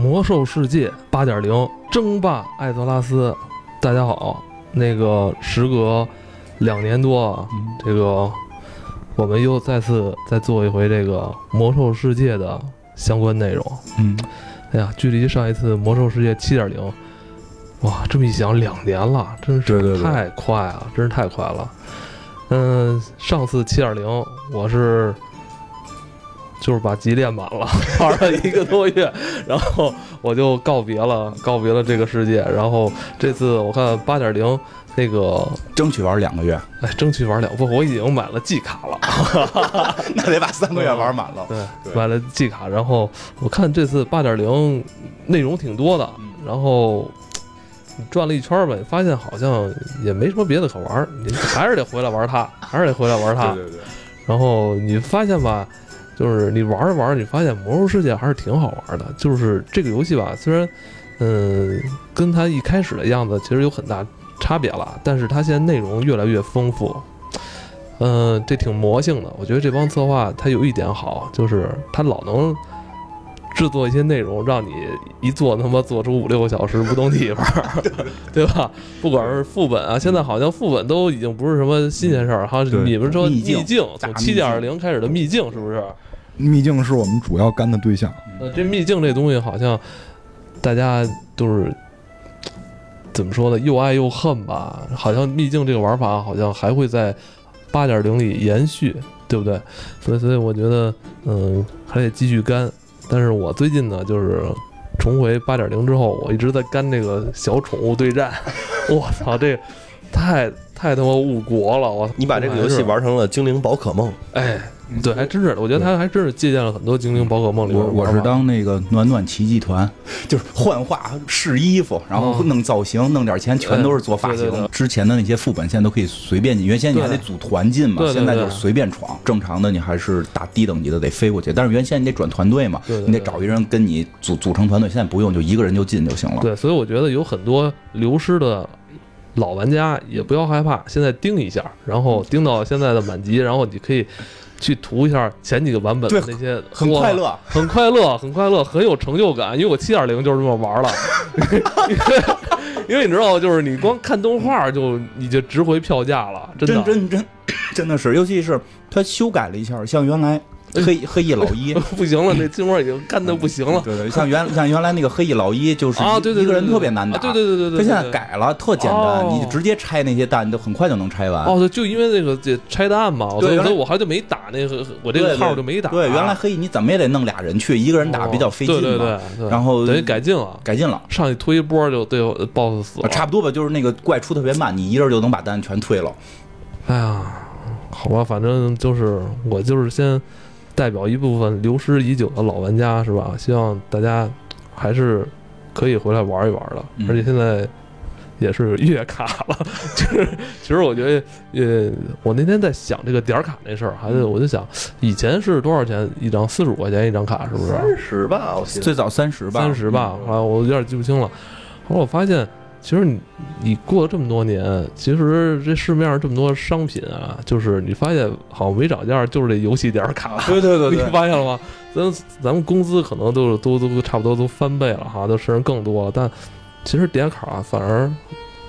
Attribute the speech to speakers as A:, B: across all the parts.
A: 魔兽世界八点零争霸艾泽拉斯，大家好。那个时隔两年多啊，这个我们又再次再做一回这个魔兽世界的相关内容。
B: 嗯，
A: 哎呀，距离上一次魔兽世界七点零，哇，这么一想，两年了，真
B: 对对对
A: 是太快了，真是太快了。嗯，上次七点零我是就是把级练满了，玩了一个多月，然后我就告别了，告别了这个世界。然后这次我看八点零那个，
B: 争取玩两个月，
A: 哎，争取玩两不，我已经买了季卡了，
B: 那得把三个月玩满了。
A: 对，
B: 对
A: 买了季卡。然后我看这次八点零内容挺多的，
B: 嗯
A: 然后。转了一圈儿吧，发现好像也没什么别的可玩儿，你还是得回来玩它，还是得回来玩它。
B: 对对对，
A: 然后你发现吧，就是你玩着玩着，你发现《魔兽世界》还是挺好玩的。就是这个游戏吧，虽然，嗯，跟它一开始的样子其实有很大差别了，但是它现在内容越来越丰富，嗯，这挺魔性的。我觉得这帮策划他有一点好，就是他老能。制作一些内容，让你一做他妈做出五六个小时不动地方，对吧？不管是副本啊，现在好像副本都已经不是什么新鲜事儿。哈，
B: 对
A: 你们说
B: 秘境
A: 从七点
B: 境
A: 零开始的秘境是不是？
C: 秘境是我们主要干的对象。
A: 呃，这秘境这东西好像大家都是怎么说呢？又爱又恨吧。好像秘境这个玩法好像还会在八点零里延续，对不对？所以，所以我觉得，嗯，还得继续干。但是我最近呢，就是重回八点零之后，我一直在干这个小宠物对战。我操，这太太他妈误国了！我
D: 你把这个游戏，玩成了精灵宝可梦，
A: 哎，对，还真是，我觉得他还真是借鉴了很多精灵宝可梦里边
B: 我我是当那个暖暖奇迹团，就是幻化试衣服，然后
A: 哦
B: 弄造型，弄点钱，全都是做发型。之前的那些副本现在都可以随便进，原先你还得组团进嘛现在就是随便闯。正常的你还是打低等级的得飞过去，但是原先你得转团队嘛你得找一人跟你组组成团队，现在不用，就一个人就进就行了。
A: 对，所以我觉得有很多流失的老玩家也不要害怕，现在盯一下，然后盯到现在的满级，然后你可以去涂一下前几个版本的那些，
B: 很快，乐。
A: 很快乐，很快乐，很有成就感。因为我七点零就是这么玩了，因为你知道，就是你光看动画就你就值回票价了，真的。
B: 真真真真的是，尤其是他修改了一下，像原来黑 黑衣老一，
A: 不行了，那金花已经干的不行了
B: 对对，像原像原来那个黑衣老一，就是
A: 啊！
B: 一
A: 对对对，
B: 一个人特别难打，
A: 啊对对对对对，
B: 他现在。改了，特简单，
A: 哦
B: 你直接拆那些蛋，你就很快就能拆完。
A: 哦，对，就因为那个这拆弹嘛，所以所以我还就没打那个，我这个号就没打。
B: 对，原来黑衣你怎么也得弄俩人去，一个人打比较费劲嘛。
A: 哦对对对对，
B: 然后
A: 等于改进了，
B: 改进了，
A: 上去推一波就对 BOSS 死了，
B: 差不多吧，就是那个怪出特别慢，你一人就能把蛋全推了。
A: 哎呀，好吧，反正就是我就是先代表一部分流失已久的老玩家是吧？希望大家还是可以回来玩一玩的，
B: 嗯
A: 而且现在。也是月卡了，就是其实我觉得，呃，我那天在想这个点卡那事儿，还是我就想，以前是多少钱一张？四十五块钱一张卡，是不是？
D: 三十吧，我记得。
B: 最早三十吧，
A: 三十吧，后来我有点记不清了。后来我发现，其实你你过了这么多年，其实这市面上这么多商品啊，就是你发现好像没涨价，就是这游戏点儿卡。
B: 对对对
A: 你，发现了吗？咱咱们工资可能都都都差不多都翻倍了哈，都甚至更多了，但其实点卡反而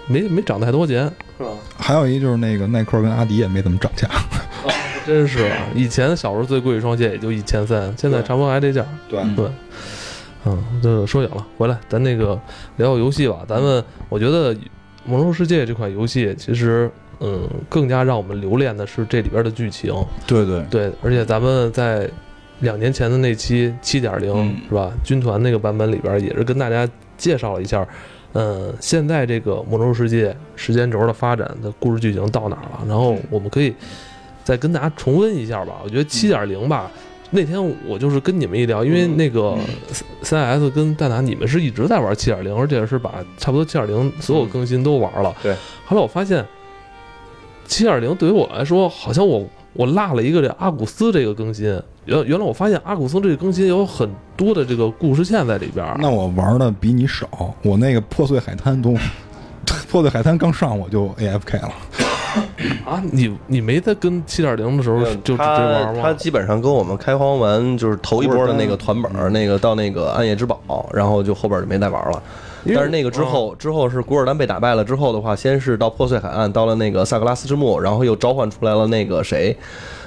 A: 没没涨太多钱，是吧？
C: 还有一就是那个耐克跟阿迪也没怎么涨价，
A: 真是啊，以前小时候最贵一双鞋也就一千三，现在
B: 对
A: 差不多还这价。
B: 对
C: 嗯
A: 对，嗯，这说远了，回来咱那个聊聊游戏吧。咱们我觉得《魔兽世界》这款游戏其实，嗯，更加让我们留恋的是这里边的剧情。
B: 对对
A: 对，而且咱们在两年前的那期七点零
B: 嗯
A: 是吧？军团那个版本里边也是跟大家介绍了一下。嗯，现在这个《魔兽世界》时间轴的发展的故事剧情到哪儿了？然后我们可以再跟大家重温一下吧。我觉得七点零吧，那天我就是跟你们一聊，因为那个三 S 跟戴拿，你们是一直在玩七点零，而且是把差不多七点零所有更新都玩了。
B: 对。
A: 后来我发现，七点零对于我来说，好像我我落了一个这阿古斯这个更新。原原来我发现阿古斯这个更新有很多的这个故事线在里边。
C: 那我玩的比你少。我那个破碎海滩都，破碎海滩刚上我就 AFK 了。
A: 啊，你你没在跟七点零的时候就直接
E: 他
A: 玩吗？
E: 他基本上跟我们开荒完就是头一波的那个团本儿，那个到那个暗夜之宝，然后就后边就没再玩了。但是那个之后，之后是古尔丹被打败了之后的话，先是到破碎海岸，到了那个萨格拉斯之墓，然后又召唤出来了那个谁，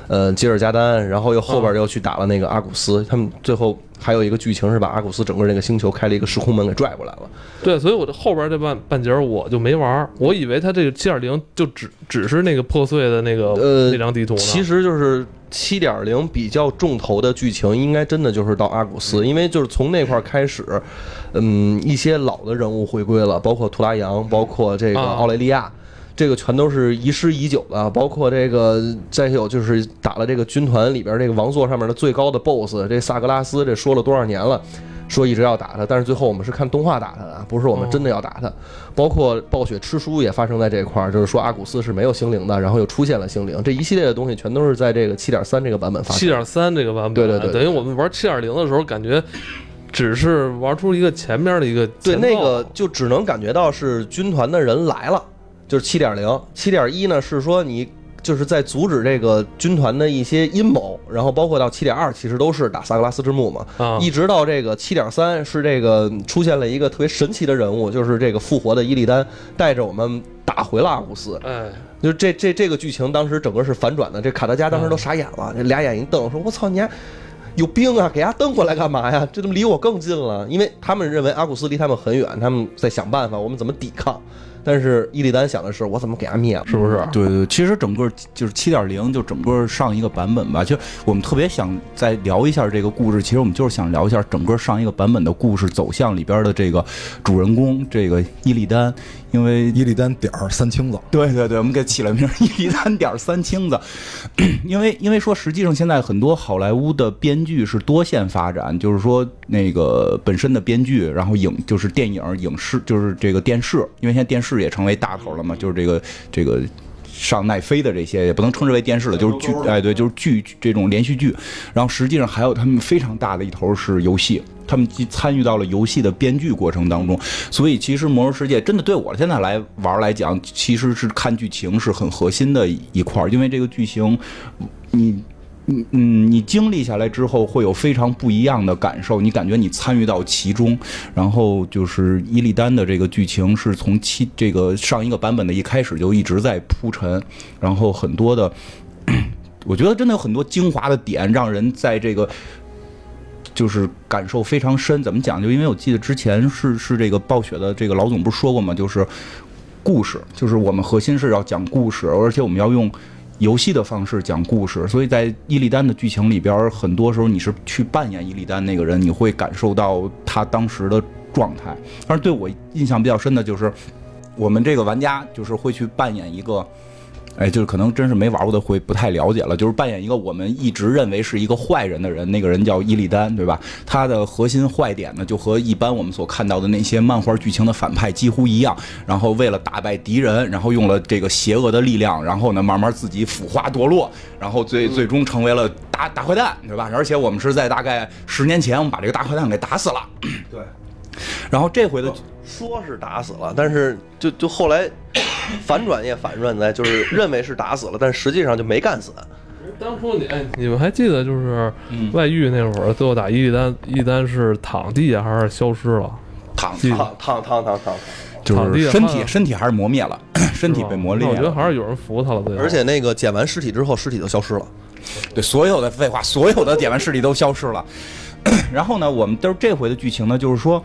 E: 呃，吉尔加丹，然后又后边又去打了那个阿古斯。他们最后还有一个剧情是把阿古斯整个那个星球开了一个时空门给拽过来了。
A: 对，所以我这后边这半半截我就没玩儿，我以为他这个七点零就只只是那个破碎的那个、
E: 呃
A: 那张地图呢。
E: 其实就是七点零比较重头的剧情，应该真的就是到阿古斯，因为就是从那块儿开始，嗯，一些老的人物回归了，包括图拉扬，包括这个
A: 啊
E: 奥雷利亚。这个全都是遗失已久的，包括这个，再有就是打了这个军团里边这个王座上面的最高的 BOSS，这萨格拉斯，这说了多少年了，说一直要打他，但是最后我们是看动画打他的，不是我们真的要打他。包括暴雪吃书也发生在这块儿，就是说阿古斯是没有星灵的，然后又出现了星灵，这一系列的东西全都是在这个七点三这个版本发生。
A: 七点三这个版本，
E: 对对对对
A: 等于我们玩七点零的时候，感觉只是玩出一个前面的一个
E: 对，那个就只能感觉到是军团的人来了，就是七点零，七点一呢是说你就是在阻止这个军团的一些阴谋，然后包括到七点二其实都是打萨格拉斯之墓嘛，
A: 啊，
E: 一直到这个七点三是这个出现了一个特别神奇的人物，就是这个复活的伊利丹带着我们打回了阿古斯，
A: 哎，
E: 就这这这个剧情当时整个是反转的，这卡德加当时都傻眼了，这俩眼一瞪，说：“我操，你还有病啊！给他瞪过来干嘛呀？这怎么离我更近了？因为他们认为阿古斯离他们很远，他们在想办法，我们怎么抵抗。但是伊利丹想的是，我怎么给他灭了？
A: 是不是？
B: 对对，其实整个就是七点零，就整个上一个版本吧。其实我们特别想再聊一下这个故事，其实我们就是想聊一下整个上一个版本的故事走向里边的这个主人公这个伊利丹，因为
C: 伊利丹点儿三清子，
B: 对对对，我们给起了名儿伊利丹点儿三清子，因为因为说实际上现在很多好莱坞的编剧是多线发展，就是说那个本身的编剧，然后影就是电影、影视，就是这个电视，因为现在电视也成为大头了嘛，就是这个这个。上奈飞的这些也不能称之为电视了，就是剧，哎，对，就是剧这种连续剧。然后实际上还有他们非常大的一头是游戏，他们既参与到了游戏的编剧过程当中，所以其实《魔兽世界》真的对我现在来玩来讲，其实是看剧情是很核心的一块儿，因为这个剧情，你。嗯嗯，你经历下来之后会有非常不一样的感受，你感觉你参与到其中，然后就是伊利丹的这个剧情是从七这个上一个版本的一开始就一直在铺陈，然后很多的，我觉得真的有很多精华的点，让人在这个就是感受非常深。怎么讲？就因为我记得之前是是这个暴雪的这个老总不是说过吗？就是故事，就是我们核心是要讲故事，而且我们要用。游戏的方式讲故事，所以在伊利丹的剧情里边，很多时候你是去扮演伊利丹那个人，你会感受到他当时的状态。但是对我印象比较深的就是，我们这个玩家就是会去扮演一个。哎，就是可能真是没玩过的会不太了解了。就是扮演一个我们一直认为是一个坏人的人，那个人叫伊利丹，对吧？他的核心坏点呢，就和一般我们所看到的那些漫画剧情的反派几乎一样。然后为了打败敌人，然后用了这个邪恶的力量，然后呢慢慢自己腐化堕落，然后最最终成为了大大坏蛋，对吧？而且我们是在大概十年前，我们把这个大坏蛋给打死了。
E: 对。
B: 然后这回的
E: 说是打死了，但是就就后来反转也反转在，就是认为是打死了，但实际上就没干死。
A: 当初你哎，你们还记得就是
B: 嗯
A: 外遇那会儿，最后打伊利丹，伊利丹是躺地下还是消失了？
B: 躺
A: 记得
E: 烫烫烫烫烫，
B: 就是身体身体还是磨灭了，身体被磨裂了。
A: 那我觉得还是有人扶他了，对吧。
E: 而且那个捡完尸体之后，尸体就消失了。
B: 对，所有的废话，所有的点完尸体都消失了。然后呢，我们都是这回的剧情呢，就是说，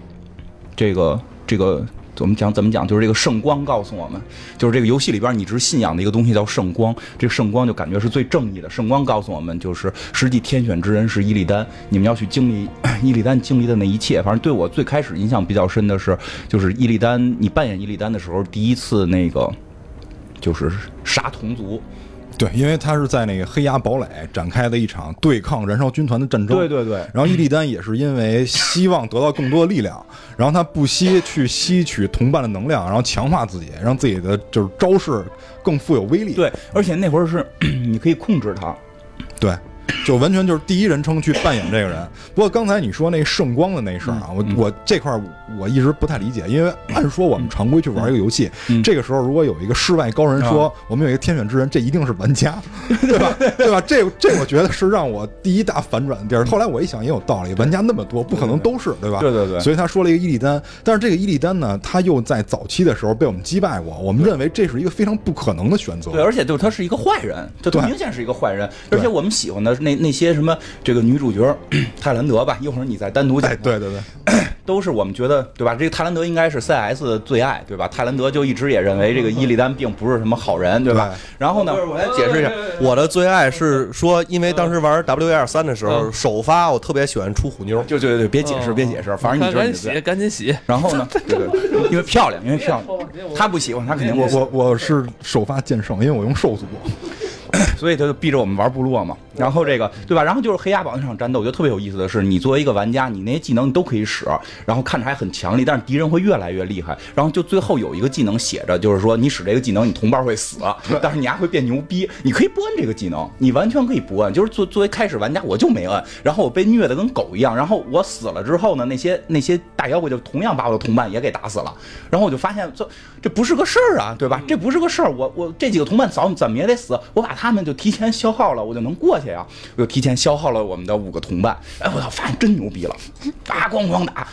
B: 这个这个我们讲怎么讲，就是这个圣光告诉我们，就是这个游戏里边你一直信仰的一个东西叫圣光，这个圣光就感觉是最正义的。圣光告诉我们，就是实际天选之人是伊利丹，你们要去经历伊利丹经历的那一切。反正对我最开始印象比较深的是，就是伊利丹，你扮演伊利丹的时候，第一次那个就是杀同族。
C: 对，因为他是在那个黑崖堡垒展开的一场对抗燃烧军团的战争。
B: 对对对，
C: 然后伊利丹也是因为希望得到更多的力量，然后他不惜去吸取同伴的能量，然后强化自己，让自己的就是招式更富有威力。
B: 对，而且那会儿是 你可以控制他，
C: 对，就完全就是第一人称去扮演这个人。不过刚才你说那圣光的那事儿啊，我
B: 嗯
C: 我这块儿我一直不太理解，因为按说我们常规去玩一个游戏，
B: 嗯
C: 这个时候如果有一个世外高人说我们有一个天选之人，这一定是玩家，对吧？对吧？这这我觉得是让我第一大反转的地儿。后来我一想也有道理，玩家那么多，不可能都是，对吧？
B: 对对对
C: 所以他说了一个伊利丹，但是这个伊利丹呢，他又在早期的时候被我们击败过，我们认为这是一个非常不可能的选择。
B: 对，而且就是他是一个坏人，这
C: 对
B: 明显是一个坏人。而且我们喜欢的那那些什么这个女主角 泰兰德吧，一会儿你再单独讲
C: 哎，。对对对，
B: 都是我们觉得对吧？这个泰兰德应该是 CS 的最爱，对吧？泰兰德就一直也认为这个伊利丹并不是什么好人，对吧？
C: 对
B: 然后呢，
E: 我来解释一下，我的最爱是说，因为当时玩 W 二三的时候，
A: 嗯
E: 首发我特别喜欢出虎妞，
B: 就对对对，别解释，别解释，反正你
A: 赶紧洗。赶紧洗。
B: 然后呢，对对，对因为漂亮，因为漂亮，他不喜欢，他肯定不喜欢
C: 我我我是首发剑圣，因为我用兽族。
B: 所以他就逼着我们玩部落嘛。然后这个对吧？然后就是黑鸭堡那场战斗，我觉得特别有意思的是，你作为一个玩家，你那些技能你都可以使，然后看着还很强力，但是敌人会越来越厉害。然后就最后有一个技能写着，就是说你使这个技能，你同伴会死，但是你还会变牛逼。你可以不摁这个技能，你完全可以不摁。就是作作为开始玩家，我就没摁，然后我被虐的跟狗一样。然后我死了之后呢，那些那些大妖怪就同样把我的同伴也给打死了。然后我就发现这这不是个事儿啊，对吧？这不是个事儿，我我这几个同伴早怎么也得死，我把他们就提前消耗了，我就能过去呀。我就提前消耗了我们的五个同伴，哎，我操，发现真牛逼了，啊，咣咣打，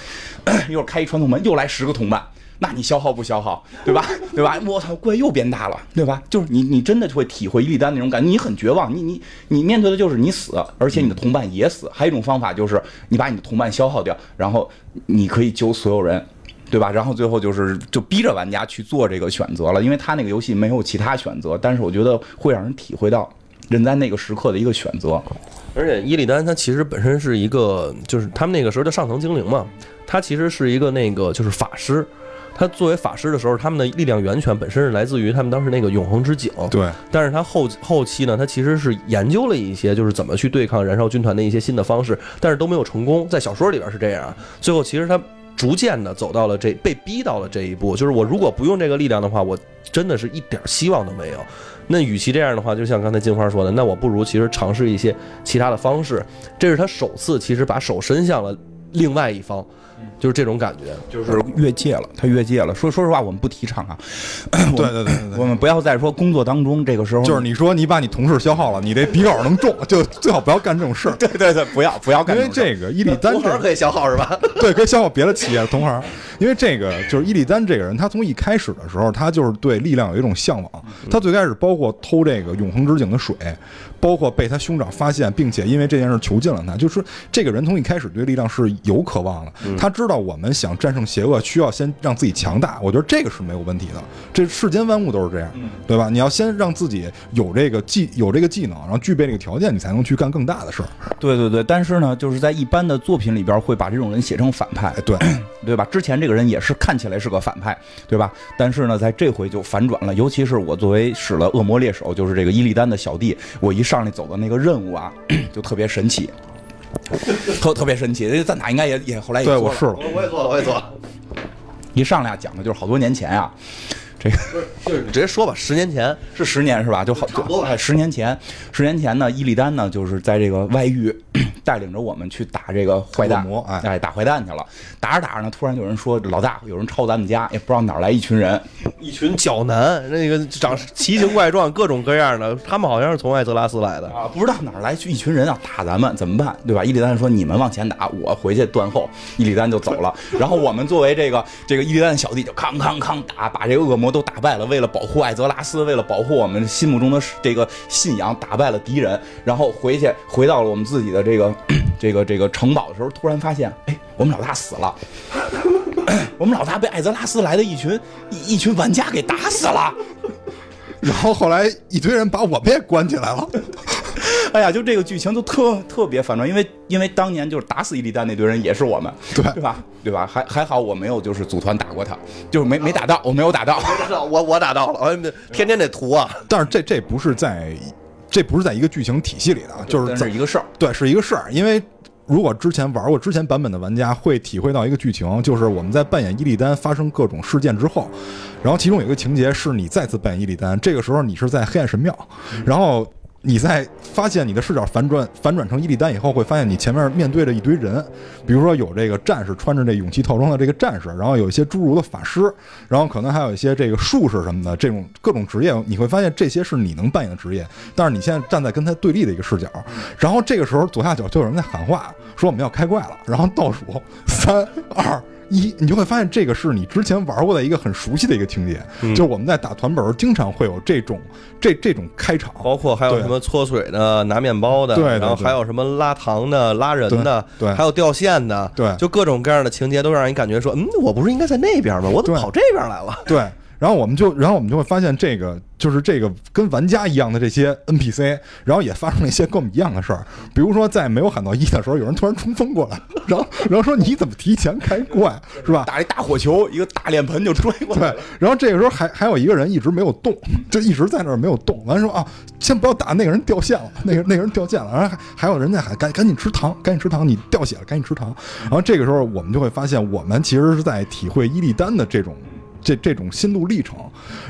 B: 一会儿开一传送门，又来十个同伴。那你消耗不消耗，对吧？对吧？我操，怪又变大了，对吧？就是你，你真的会体会伊利丹那种感觉，你很绝望，你你你面对的就是你死，而且你的同伴也死。还有一种方法就是你把你的同伴消耗掉，然后你可以救所有人。对吧？然后最后就是就逼着玩家去做这个选择了，因为他那个游戏没有其他选择，但是我觉得会让人体会到人在那个时刻的一个选择。
E: 而且伊利丹他其实本身是一个，就是他们那个时候的上层精灵嘛，他其实是一个那个就是法师。他作为法师的时候，他们的力量源泉本身是来自于他们当时那个永恒之井。
C: 对，
E: 但是他后后期呢，他其实是研究了一些就是怎么去对抗燃烧军团的一些新的方式，但是都没有成功。在小说里边是这样，最后其实他逐渐的走到了这被逼到了这一步，就是我如果不用这个力量的话，我真的是一点希望都没有。那与其这样的话，就像刚才金花说的，那我不如其实尝试一些其他的方式。这是他首次其实把手伸向了另外一方，就是这种感觉。
B: 就是越界了，他越界了。说说实话，我们不提倡啊，
C: 对对对。
B: 我们不要再说工作当中这个时候
C: 就是你说你把你同事消耗了，你这笔稿能中，就最好不要干这种事儿。
B: 对对对，不要不要干
C: 因为
B: 种事
C: 这个伊利丹这个
E: 可以消耗是吧？
C: 对，可以消耗别的企业的同行。因为这个就是伊利丹这个人，他从一开始的时候，他就是对力量有一种向往。他最开始包括偷这个永恒之井的水，包括被他兄长发现，并且因为这件事囚禁了他。就是这个人从一开始对力量是有渴望的。他知道我们想战胜邪恶，需要先让自己强大。我觉得这个是没有问题的。这世间万物都是这样，对吧？你要先让自己有这个技有这个技能，然后具备这个条件，你才能去干更大的事儿。
B: 对对对，但是呢，就是在一般的作品里边会把这种人写成反派
C: 哎，，对，
B: 对吧？之前这个人也是看起来是个反派，对吧？但是呢，在这回就反转了。尤其是我作为使了恶魔猎手，就是这个伊利丹的小弟，我一上来走的那个任务啊，就特别神奇，特特别神奇。这赞塔应该也也后来也做了
C: 对我试了。
E: 我也做了，我也做了。
B: 一上来讲的就是好多年前啊，这个
E: 就是你直接说吧，十年前
B: 是十年是吧？就好
E: 差不多吧
B: 哎，十年前，十年前呢，伊利丹呢就是在这个外域 带领着我们去打这个坏蛋
C: 魔哎
B: 哎，打坏蛋去了。打着打着呢，突然有人说老大有人抄咱们家，也不知道哪儿来一群人，
E: 一群角男，那个长奇形怪状、各种各样的，他们好像是从艾泽拉斯来的。
B: 啊，不知道哪儿来去一群人啊，打咱们怎么办？对吧？伊利丹说：“你们往前打，我回去断后。” 伊利丹就走了。然后我们作为这个这个伊利丹的小弟，就康康康打，把这个恶魔都打败了。为了保护艾泽拉斯，为了保护我们心目中的这个信仰，打败了敌人。然后回去回到了我们自己的这个 这个这个城堡的时候，突然发现，哎，我们老大死了。我们老大被艾泽拉斯来的一群一一群玩家给打死了。
C: 然后后来一堆人把我们也关起来了。
B: 哎呀，就这个剧情就特特别反转，因为因为当年就是打死伊利丹那堆人也是我们，
C: 对
B: 对吧？对吧？还还好我没有就是组团打过他，就是没没打到，我没有打到。
E: 我我打到了，我天天得涂啊。
C: 但是这这不是在，这不是在一个剧情体系里的，啊，就是在
B: 是一个事儿，
C: 对，是一个事儿。因为如果之前玩过之前版本的玩家会体会到一个剧情，就是我们在扮演伊利丹发生各种事件之后，然后其中有一个情节是你再次扮演伊利丹，这个时候你是在黑暗神庙，然后。你在发现你的视角反转反转成伊利丹以后，会发现你前面面对着一堆人，比如说有这个战士穿着这勇气套装的这个战士，然后有一些侏儒的法师，然后可能还有一些这个术士什么的这种各种职业，你会发现这些是你能扮演的职业，但是你现在站在跟他对立的一个视角，然后这个时候左下角就有人在喊话，说我们要开怪了，然后倒数三二。一，你就会发现这个是你之前玩过的一个很熟悉的一个情节，就是我们在打团本儿经常会有这种这这种开场，
D: 包括还有什么搓水的、拿面包的，
C: 对对
D: 然后还有什么拉糖的、拉人的，
C: 对对
D: 还有掉线的，
C: 对
D: 就各种各样的情节都让人感觉说，嗯，我不是应该在那边吗？我怎么跑这边来了？
C: 对，然后我们就，然后我们就会发现这个就是这个跟玩家一样的这些 NPC，然后也发生了一些跟我们一样的事儿，比如说在没有喊到一的时候，有人突然冲锋过来，然后然后说你怎么提前开怪是吧？
B: 打一大火球，一个大脸盆就追过来
C: 对。，然后这个时候还还有一个人一直没有动，就一直在那儿没有动。完了说啊，先不要打，那个人掉线了，那个那个人掉线了。然后还还有人在喊赶赶紧吃糖，赶紧吃糖，你掉血了，赶紧吃糖。然后这个时候我们就会发现，我们其实是在体会伊利丹的这种。这这种心路历程，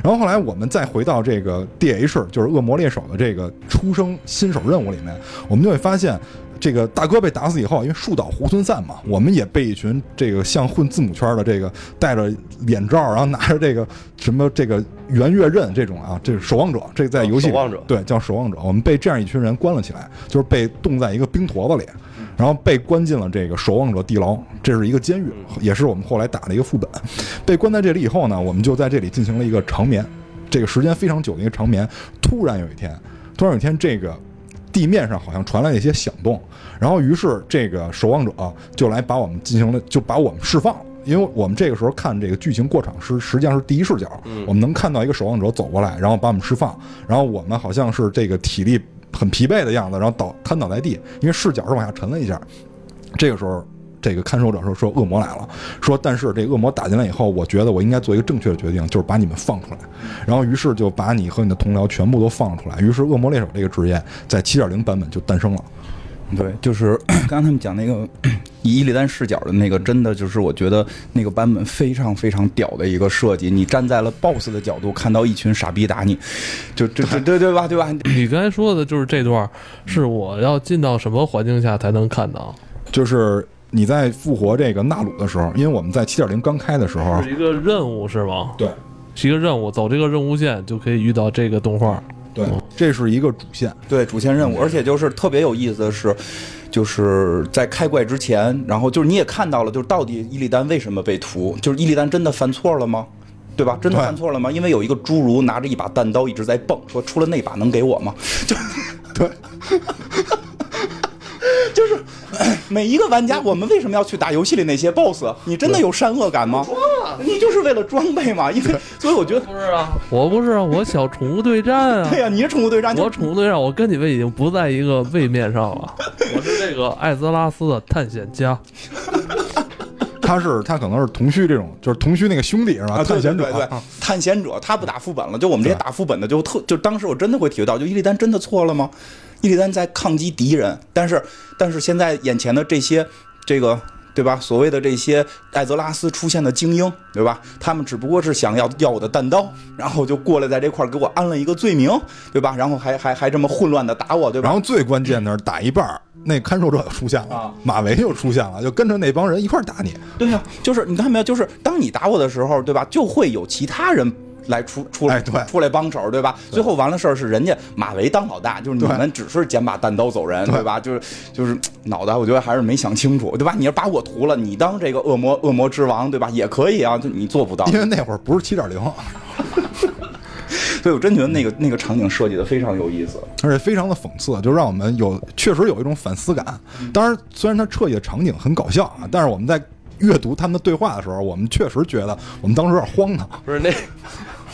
C: 然后后来我们再回到这个 D.H，就是恶魔猎手的这个出生新手任务里面，我们就会发现，这个大哥被打死以后，因为树倒猢狲散嘛，我们也被一群这个像混字母圈的这个戴着脸罩，然后拿着这个什么这个圆月刃这种啊，这是守望者，这在游戏里
D: 守望者
C: 对叫守望者，我们被这样一群人关了起来，就是被冻在一个冰坨子里。然后被关进了这个守望者地牢，这是一个监狱，也是我们后来打的一个副本。被关在这里以后呢，我们就在这里进行了一个长眠，这个时间非常久的一个长眠。突然有一天，突然有一天，这个地面上好像传来了一些响动，然后于是这个守望者就来把我们进行了，就把我们释放了。因为我们这个时候看这个剧情过场是实际上是第一视角，我们能看到一个守望者走过来，然后把我们释放，然后我们好像是这个体力很疲惫的样子，然后倒瘫倒在地，因为视角是往下沉了一下。这个时候，这个看守者说说恶魔来了，说但是这恶魔打进来以后，我觉得我应该做一个正确的决定，就是把你们放出来。然后于是就把你和你的同僚全部都放出来。于是恶魔猎手这个职业在七点零版本就诞生了。
B: 对，就是 刚刚他们讲那个 以伊利丹视角的那个，真的就是我觉得那个版本非常非常屌的一个设计。你站在了 BOSS 的角度，看到一群傻逼打你，就这这对对吧？对吧？
A: 你刚才说的就是这段，是我要进到什么环境下才能看到？
C: 就是你在复活这个纳鲁的时候，因为我们在七点零刚开的时候
A: 是，一个任务是吗？
C: 对
A: 是一个任务，走这个任务线就可以遇到这个动画。
C: 对，这是一个主线。
B: 对主线任务，而且就是特别有意思的是，就是在开怪之前，然后就是你也看到了，就是到底伊利丹为什么被屠？就是伊利丹真的犯错了吗？对吧？真的犯错了吗？因为有一个侏儒拿着一把弹刀一直在蹦，说出了那把能给我吗？就
C: 对，
B: 就是 每一个玩家，我们为什么要去打游戏里那些 BOSS？你真的有善恶感吗？你就是为了装备嘛？因为 所以我觉得，
A: 不是啊，我不是啊，我小宠物对战啊
B: 对。呀、你是宠物对战，
A: 我宠物对战，我跟你们已经不在一个位面上了。我是这个艾泽拉斯的探险家，
C: 他是他可能是同虚这种，就是同虚那个兄弟是吧？
B: 啊，
C: 探险者
B: 对对对
C: 啊，
B: 探险者他不打副本了，就我们这些打副本的就特就当时我真的会体会到，就伊利丹真的错了吗？伊利丹在抗击敌人，但是但是现在眼前的这些这个。对吧？所谓的这些艾泽拉斯出现的精英，对吧？他们只不过是想要要我的弹刀，然后就过来在这块儿给我安了一个罪名，对吧？然后还还还这么混乱的打我，对吧？
C: 然后最关键的是打一半儿，那看守者又出现了，
B: 啊
C: 马维又出现了，就跟着那帮人一块儿打你。
B: 对呀、就是你看到没有？就是当你打我的时候，对吧？就会有其他人来出出来、
C: 哎对
B: 出来帮手，对吧？最后完了事儿是人家马维当老大，就是你们只是捡把弹刀走人，对吧？就是就是脑袋，我觉得还是没想清楚，对吧？你要把我屠了，你当这个恶魔恶魔之王，对吧？也可以啊，就你做不到。
C: 因为那会儿不是七点零，
B: 所以我真觉得那个那个场景设计的非常有意思。
C: 而且非常的讽刺，就让我们有确实有一种反思感。当然，虽然他设计的场景很搞笑啊，但是我们在阅读他们的对话的时候，我们确实觉得我们当时有点荒唐。
D: 不是那，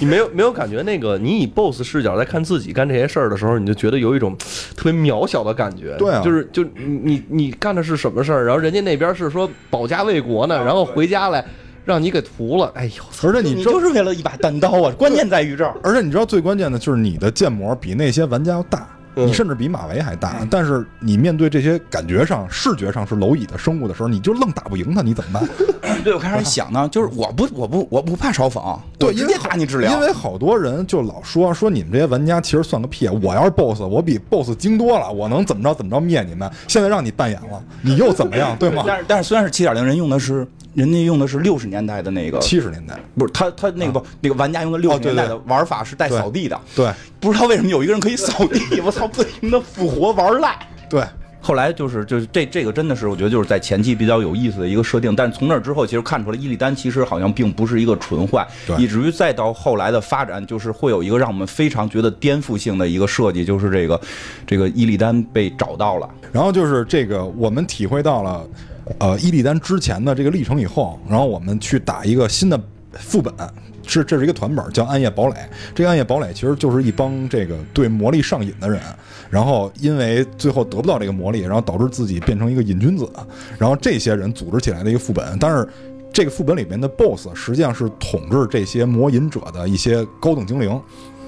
D: 你没有没有感觉那个你以 BOSS 视角在看自己干这些事儿的时候，你就觉得有一种特别渺小的感觉。
C: 对啊
D: 就是就你你你干的是什么事儿，然后人家那边是说保家卫国呢，然后回家来让你给屠了，哎呦操！
C: 而且你
B: 你就是为了一把单刀啊！关键在于这儿。
C: 而且你知道最关键的就是你的建模比那些玩家要大，
E: 嗯
C: 你甚至比马维还大。但是你面对这些感觉上、视觉上是蝼蚁的生物的时候，你就愣打不赢他，你怎么办？
B: 对我开始想呢，就是我不我不我不怕嘲讽，
C: 对，
B: 我直接
C: 因为
B: 打你治疗，
C: 因为好多人就老说说你们这些玩家其实算个屁，我要是 BOSS，我比 BOSS 精多了，我能怎么着怎么着灭你们。现在让你扮演了，你又怎么样，对吗？
B: 但是但是虽然是七点零，人用的是人家用的是六十年代的那个，
C: 七十年代，
B: 不是他他那个不那个玩家用的六十年代的玩法是带扫地的，
C: 对
B: 不知道为什么有一个人可以扫地，我操，不停的复活玩赖。
C: 对，
B: 后来就是就是这这个真的是我觉得就是在前期比较有意思的一个设定，但是从那之后其实看出来伊利丹其实好像并不是一个纯坏，
C: 对。
B: 以至于再到后来的发展，就是会有一个让我们非常觉得颠覆性的一个设计，就是这个这个伊利丹被找到了，
C: 然后就是这个，我们体会到了，呃，伊利丹之前的这个历程以后，然后我们去打一个新的副本，是这是一个团本，叫《暗夜堡垒》。这个《暗夜堡垒》其实就是一帮这个对魔力上瘾的人，然后因为最后得不到这个魔力，然后导致自己变成一个瘾君子，然后这些人组织起来的一个副本，但是。这个副本里面的 BOSS 实际上是统治这些魔瘾者的一些高等精灵，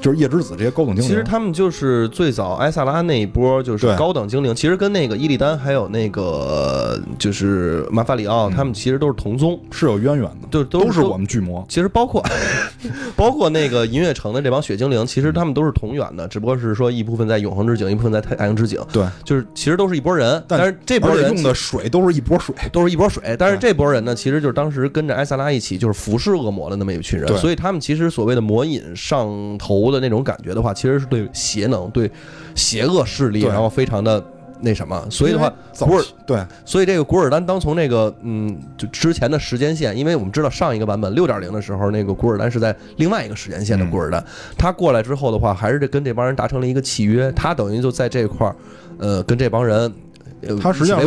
C: 就是夜之子这些高等精灵。
E: 其实他们就是最早埃萨拉那一波，就是高等精灵，其实跟那个伊利丹还有那个就是马法里奥，他们其实都是同宗，
C: 是有渊源的，
E: 就都
C: 都是我们巨魔。
E: 其实包括 包括那个银月城的这帮雪精灵，其实他们都是同源的，只不过是说一部分在永恒之井，一部分在太阳之井，
C: 对，
E: 就是其实都是一波人，但是这波人
C: 用的水都是一波水。
E: 都是一波水，但是这波人呢，其实就是当时跟着埃萨拉一起就是服侍恶魔的那么一群人
C: 对，
E: 所以他们其实所谓的魔瘾上头的那种感觉的话，其实是对邪能、对邪恶势力，然后非常的那什么，所以的话古尔
C: 对。
E: 所以这个古尔丹当从那个嗯，就之前的时间线，因为我们知道上一个版本六点零的时候，那个古尔丹是在另外一个时间线的古尔丹，他过来之后的话，还是这跟这帮人达成了一个契约，他等于就在这块儿，呃，跟这帮人，呃
C: 他实际上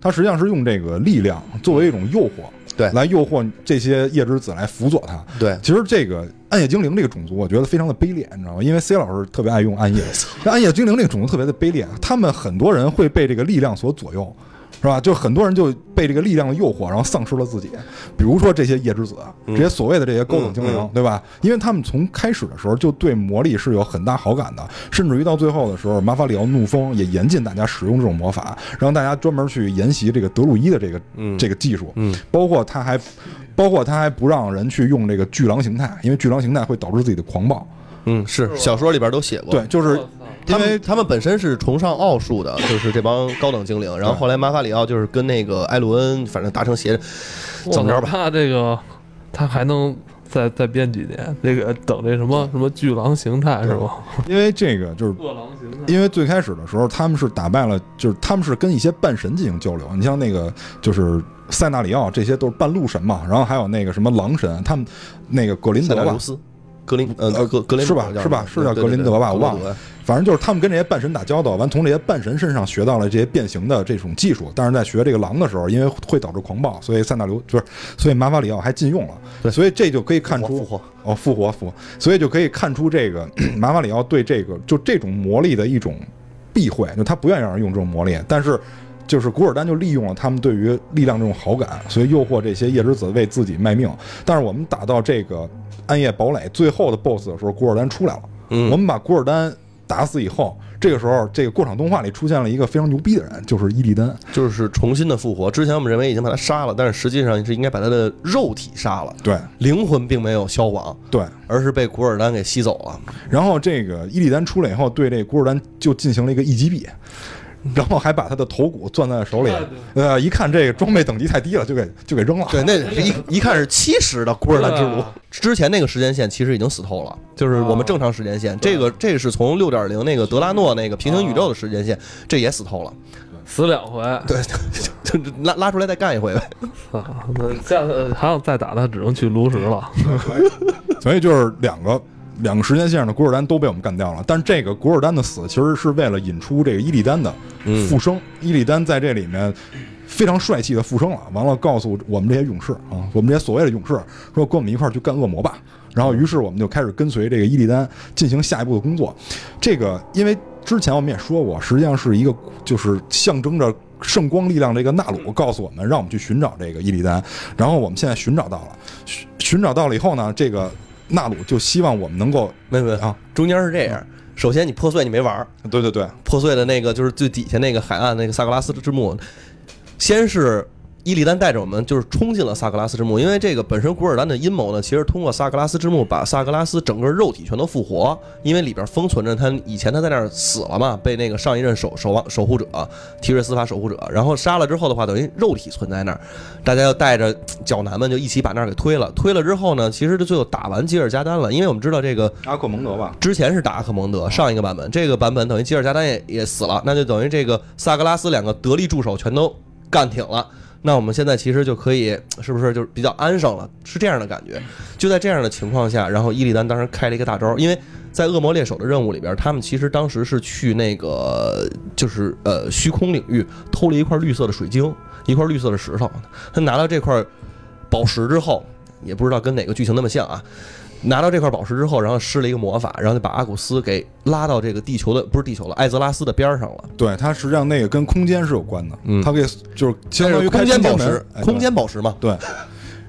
C: 他实际上是用这个力量作为一种诱惑，
E: 对。
C: 来诱惑这些夜之子来辅佐他。
E: 对。
C: 其实这个暗夜精灵这个种族，我觉得非常的卑劣，你知道吗？因为 C 老师特别爱用暗夜，暗夜精灵这个种族特别的卑劣，他们很多人会被这个力量所左右。是吧？就很多人就被这个力量的诱惑，然后丧失了自己。比如说这些夜之子，这些所谓的这些高等精灵，
E: 嗯嗯
C: 对吧？因为他们从开始的时候就对魔力是有很大好感的，甚至于到最后的时候，马法里奥怒风也严禁大家使用这种魔法，让大家专门去研习这个德鲁伊的这个、
E: 嗯
C: 这个技术。
E: 嗯，
C: 包括他还，包括他还不让人去用这个巨狼形态，因为巨狼形态会导致自己的狂暴。
E: 嗯，是小说里边都写过。
C: 对，就是
E: 他
C: 因为
E: 们他们本身是崇尚奥数的，就是这帮高等精灵。然后后来马法里奥就是跟那个艾鲁恩，反正达成协，怎么着吧？
A: 怕这个他还能再再编几年？那个等那什么 什么巨狼形态是吧？
C: 因为这个就是
A: 恶狼形态。
C: 因为最开始的时候，他们是打败了，就是他们是跟一些半神进行交流。你像那个就是塞纳里奥，这些都是半路神嘛。然后还有那个什么狼神，他们那个格林德吧
E: 格林呃
C: 呃
E: 格格林
C: 是吧是吧是叫格林德吧我忘了反正就是他们跟这些半神打交道，完从这些半神身上学到了这些变形的这种技术。但是在学这个狼的时候，因为会导致狂暴，所以塞纳留就是所以马法里奥还禁用了。
E: 对
C: 所以这就可以看出
E: 复活
C: 哦，复活复活，所以就可以看出这个马法里奥对这个就这种魔力的一种避讳，就他不愿意让人用这种魔力，但是。就是古尔丹就利用了他们对于力量这种好感，所以诱惑这些夜之子为自己卖命。但是我们打到这个暗夜堡垒最后的 BOSS 的时候，古尔丹出来了。
E: 嗯
C: 我们把古尔丹打死以后，这个时候这个过场动画里出现了一个非常牛逼的人，就是伊利丹。
E: 就是重新的复活。之前我们认为已经把他杀了，但是实际上是应该把他的肉体杀了，
C: 对
E: 灵魂并没有消亡，
C: 对，
E: 而是被古尔丹给吸走了。
C: 然后这个伊利丹出来以后，对这个古尔丹就进行了一个一击毙，然后还把他的头骨攥在手里。呃，一看这个装备等级太低了，就给就给扔了。
E: 对，那 是一一看是七十的古尔丹之路
A: 对啊。
E: 之前那个时间线其实已经死透了，就是我们正常时间线。这个这是从六点零那个德拉诺那个平行宇宙的时间线，这也死透了。
A: 死两回，
E: 对，就就拉拉出来再干一回呗。
A: 啊，那下次还要再打他，只能去炉石了。
C: 所以就是两个两个时间线上的古尔丹都被我们干掉了。但是这个古尔丹的死其实是为了引出这个伊利丹的复生。伊利丹在这里面非常帅气的复生了，完了告诉我们这些勇士啊，我们这些所谓的勇士说跟我们一块儿去干恶魔吧。然后于是我们就开始跟随这个伊利丹进行下一步的工作。这个因为之前我们也说过，实际上是一个就是象征着。圣光力量这个纳鲁告诉我们，让我们去寻找这个伊利丹，然后我们现在寻找到了，寻寻找到了以后呢，这个纳鲁就希望我们能够
E: 没没
C: 啊，
E: 中间是这样，首先你破碎你没玩儿，
C: 对对对，
E: 破碎的那个就是最底下那个海岸那个萨格拉斯之墓，先是伊利丹带着我们就是冲进了萨格拉斯之墓，因为这个本身古尔丹的阴谋呢，其实通过萨格拉斯之墓把萨格拉斯整个肉体全都复活，因为里边封存着他以前他在那儿死了嘛，被那个上一任守守望守护者提瑞斯法守护者，然后杀了之后的话，等于肉体存在那儿，大家就带着角男们就一起把那儿给推了，推了之后呢，其实就最后打完吉尔加丹了，因为我们知道这个
C: 阿克蒙德吧，
E: 之前是打阿克蒙德，上一个版本，这个版本等于吉尔加丹也也死了，那就等于这个萨格拉斯两个得力助手全都干挺了。那我们现在其实就可以，是不是就是比较安生了？是这样的感觉。就在这样的情况下，然后伊利丹当时开了一个大招，因为在恶魔猎手的任务里边，他们其实当时是去那个就是呃虚空领域偷了一块绿色的水晶，一块绿色的石头。他拿到这块宝石之后，也不知道跟哪个剧情那么像啊。拿到这块宝石之后，然后施了一个魔法，然后就把阿古斯给拉到这个地球的不是地球了，艾泽拉斯的边儿上了。
C: 对，它实际上那个跟空间是有关的，
E: 嗯
C: 它可以就是相当于
E: 空间宝石，
C: 哎
E: 空间宝石嘛。
C: 对。对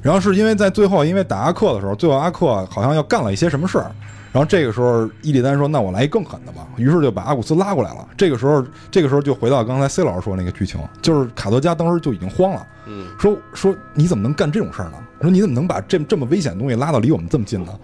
C: 然后是因为在最后，因为打阿克的时候，最后阿克好像要干了一些什么事儿，然后这个时候伊利丹说：“那我来一更狠的吧。”于是就把阿古斯拉过来了。这个时候，这个时候就回到刚才 C 老师说那个剧情，就是卡德加当时就已经慌了，
E: 嗯，
C: 说说你怎么能干这种事儿呢？说你怎么能把这这么危险的东西拉到离我们这么近呢？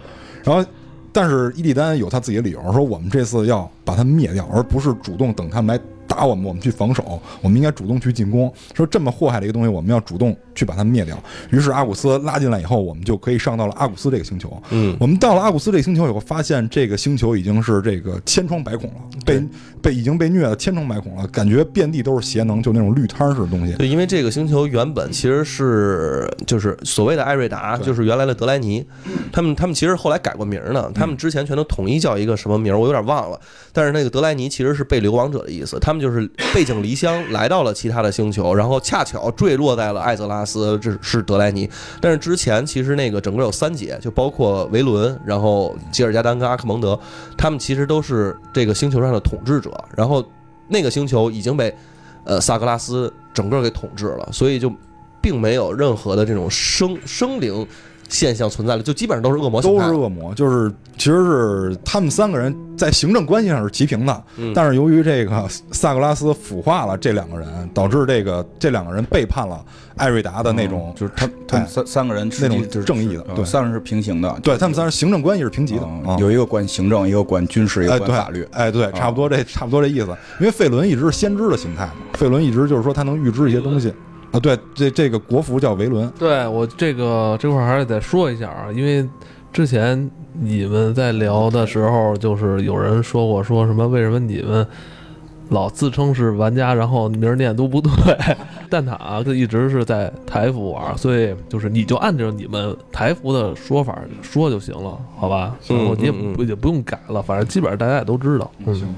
C: 然后，但是伊利丹有他自己的理由，说我们这次要把他灭掉，而不是主动等他们来打我们，我们去防守，我们应该主动去进攻。说这么祸害的一个东西，我们要主动去把它灭掉。于是阿古斯拉进来以后，我们就可以上到了阿古斯这个星球。
E: 嗯，
C: 我们到了阿古斯这个星球以后，发现这个星球已经是这个千疮百孔了，被被已经被虐的千疮百孔了，感觉遍地都是邪能，就那种绿摊式的东西。
E: 对，因为这个星球原本其实是就是所谓的艾瑞达，就是原来的德莱尼，他们他们其实后来改过名呢，他们之前全都统一叫一个什么名儿，我有点忘了。但是那个德莱尼其实是被流亡者的意思，他们就是背井离乡来到了其他的星球，然后恰巧坠落在了艾泽拉斯，这是德莱尼。但是之前其实那个整个有三节，就包括维伦，然后吉尔加丹跟阿克蒙德，他们其实都是这个星球上的统治者，然后那个星球已经被呃萨格拉斯整个给统治了，所以就并没有任何的这种生生灵现象存在了，就基本上都是恶魔形
C: 都是恶魔，就是其实是他们三个人在行政关系上是齐平的，
E: 嗯
C: 但是由于这个萨格拉斯腐化了这两个人，导致这个这两个人背叛了艾瑞达的那种，
B: 就是他他们
C: 哎
B: 三三个人
C: 那种
B: 就是
C: 正义的对
B: 呃三人是平行的，
C: 对他们三人行政关系是平级的，
B: 有一个管行政，一个管军事，一个管法律。
C: 哎对，差不多这差不多这意思。因为费伦一直是先知的形态嘛，费伦一直就是说他能预知一些东西啊。对，这这个国服叫维伦，
A: 对我这个这块儿还是得说一下啊，因为之前你们在聊的时候，就是有人说过说什么为什么你们老自称是玩家，然后名儿念都不对。蛋挞就一直是在台服玩，所以就是你就按照你们台服的说法说就行了，好吧？
E: 嗯
A: 然后你也不也不用改了，反正基本上大家也都知道。嗯，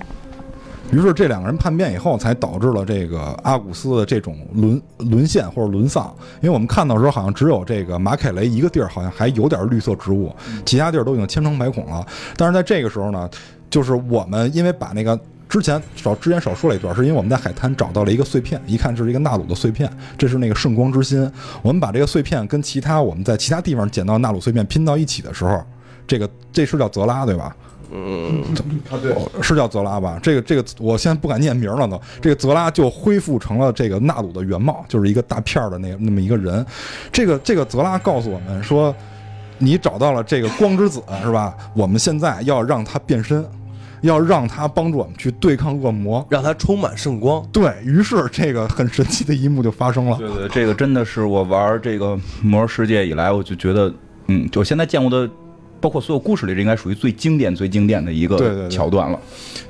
C: 于是这两个人叛变以后，才导致了这个阿古斯的这种沦沦陷或者沦丧。因为我们看到的时候，好像只有这个马凯雷一个地儿好像还有点绿色植物，其他地儿都已经千疮百孔了。但是在这个时候呢，就是我们因为把那个。之前少之前少说了一段，是因为我们在海滩找到了一个碎片，一看这是一个纳鲁的碎片，这是那个圣光之心。我们把这个碎片跟其他我们在其他地方捡到纳鲁碎片拼到一起的时候，这个这是叫泽拉对吧？
E: 嗯，
C: 啊，对，是叫泽拉吧？这个这个，我现在不敢念名了都。这个泽拉就恢复成了这个纳鲁的原貌，就是一个大片儿的那那么一个人。这个这个泽拉告诉我们说，你找到了这个光之子是吧？我们现在要让他变身，要让他帮助我们去对抗恶魔。
E: 让他充满圣光。
C: 对于是，这个很神奇的一幕就发生了。
B: 对对，这个真的是我玩这个魔兽世界以来，我就觉得，嗯，就现在见过的，包括所有故事里，这应该属于最经典、最经典的一个
C: 对对对
B: 桥段了。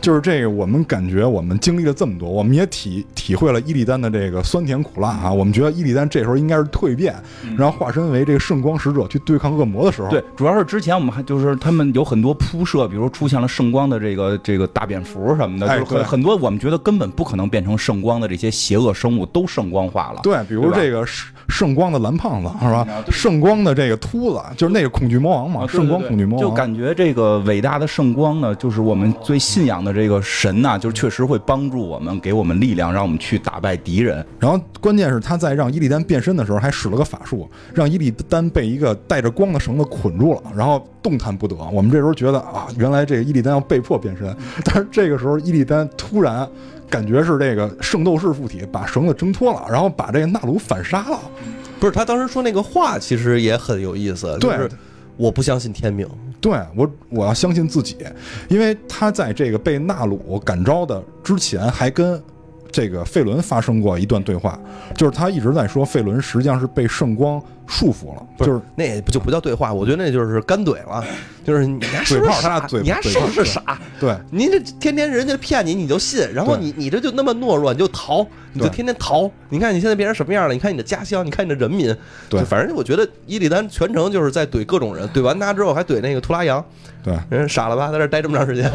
C: 就是这个，我们感觉我们经历了这么多，我们也体体会了伊利丹的这个酸甜苦辣啊。我们觉得伊利丹这时候应该是蜕变，然后化身为这个圣光使者去对抗恶魔的时候。
B: 对，主要是之前我们还就是他们有很多铺设，比如出现了圣光的这个这个大蝙蝠什么的，就是很很多我们觉得根本不可能变成圣光的这些邪恶生物都圣光化了。
C: 对，比如这个圣圣光的蓝胖子是吧圣光的这个秃子，就是那个恐惧魔王嘛。圣光光恐惧魔王，
B: 就感觉这个伟大的圣光呢，就是我们最信仰的这个神呐、就是确实会帮助我们，给我们力量，让我们去打败敌人。
C: 然后关键是他在让伊利丹变身的时候，还使了个法术，让伊利丹被一个带着光的绳子捆住了，然后动弹不得。我们这时候觉得啊，原来这个伊利丹要被迫变身，但是这个时候伊利丹突然感觉是这个圣斗士附体，把绳子挣脱了，然后把这个纳鲁反杀了。
D: 不是他当时说那个话，其实也很有意思，就
C: 对
D: 是我不相信天命，
C: 对我，我要相信自己，因为他在这个被纳鲁感召的之前，还跟这个费伦发生过一段对话，就是他一直在说费伦实际上是被圣光束缚了，就是
D: 那也不就不叫对话，我觉得那就是干怼了，就是你还是不是傻你还是不是傻？
C: 对
D: 您这天天人家骗你，你就信，然后你你这就那么懦弱，你就逃，你就天天逃。你看你现在变成什么样了？你看你的家乡，你看你的人民，
C: 对
D: 反正我觉得伊利丹全程就是在怼各种人，怼完他之后还怼那个图拉扬，
C: 对，
D: 人傻了吧，在这儿待这么长时间。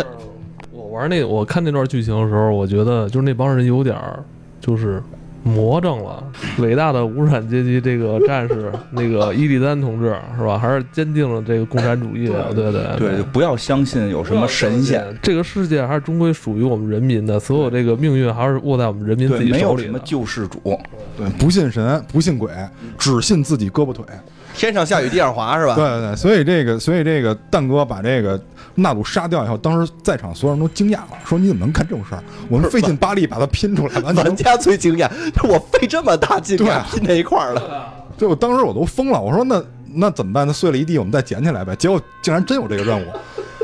A: 我玩那我看那段剧情的时候，我觉得就是那帮人有点儿就是魔怔了。伟大的无产阶级这个战士，那个伊利丹同志是吧？还是坚定了这个共产主义的，对对
B: 对，就不要相信有什么神仙，，
A: 这个世界还是终归属于我们人民的，所有这个命运还是握在我们人民自
B: 对，
A: 己
B: 没有什么。救世主。
C: 对，不信神，不信鬼，只信自己胳膊腿。
D: 天上下雨地上滑是吧？
C: 对对对，所以这个，所以这个蛋哥把这个纳鲁杀掉以后，当时在场所有人都惊讶了，说你怎么能干这种事儿？我们费尽巴力把它拼出来，完全
D: 玩家最惊讶，我费这么大劲拼在一块儿了。
C: 就我当时我都疯了，我说那那怎么办？那碎了一地，我们再捡起来呗。结果竟然真有这个任务，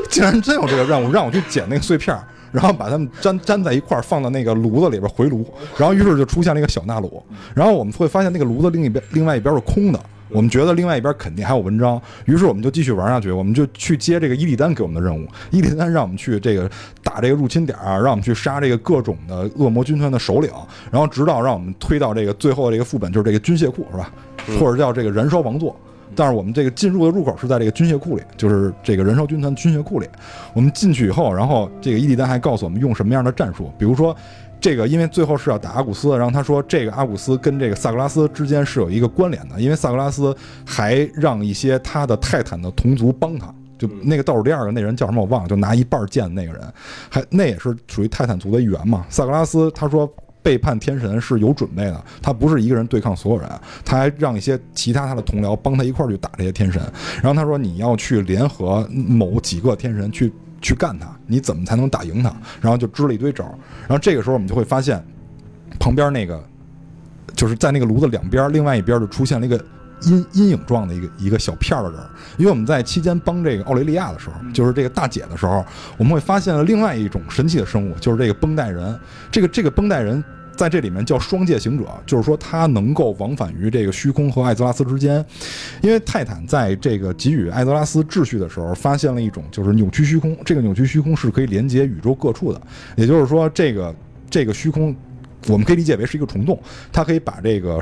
C: 竟然真有这个任务，让我去捡那个碎片儿，然后把它们粘粘在一块儿，放到那个炉子里边回炉。然后于是就出现了一个小纳鲁，然后我们会发现那个炉子另一边另外一边是空的。我们觉得另外一边肯定还有文章，于是我们就继续玩下去，我们就去接这个伊利丹给我们的任务。伊利丹让我们去这个打这个入侵点儿，让我们去杀这个各种的恶魔军团的首领，然后直到让我们推到这个最后的这个副本，就是这个军械库，是吧？或者叫这个燃烧王座。但是我们这个进入的入口是在这个军械库里，就是这个燃烧军团军械库里。我们进去以后，然后这个伊利丹还告诉我们用什么样的战术，比如说。这个因为最后是要打阿古斯，然后他说这个阿古斯跟这个萨格拉斯之间是有一个关联的，因为萨格拉斯还让一些他的泰坦的同族帮他，就那个倒数第二个那人叫什么我忘了，就拿一半剑的那个人，还那也是属于泰坦族的一员嘛。萨格拉斯他说背叛天神是有准备的，他不是一个人对抗所有人，他还让一些其他他的同僚帮他一块儿去打这些天神。然后他说你要去联合某几个天神去去干他，你怎么才能打赢他？然后就支了一堆招儿。然后这个时候我们就会发现，旁边那个就是在那个炉子两边，另外一边就出现了一个。阴阴影状的一个一个小片儿的人，因为我们在期间帮这个奥雷利亚的时候，就是这个大姐的时候，我们会发现了另外一种神奇的生物，就是这个绷带人。这个这个绷带人在这里面叫双界行者，就是说他能够往返于这个虚空和艾泽拉斯之间。因为泰坦在这个给予艾泽拉斯秩序的时候，发现了一种就是扭曲虚空，这个扭曲虚空是可以连接宇宙各处的，也就是说，这个这个虚空，我们可以理解为是一个虫洞，它可以把这个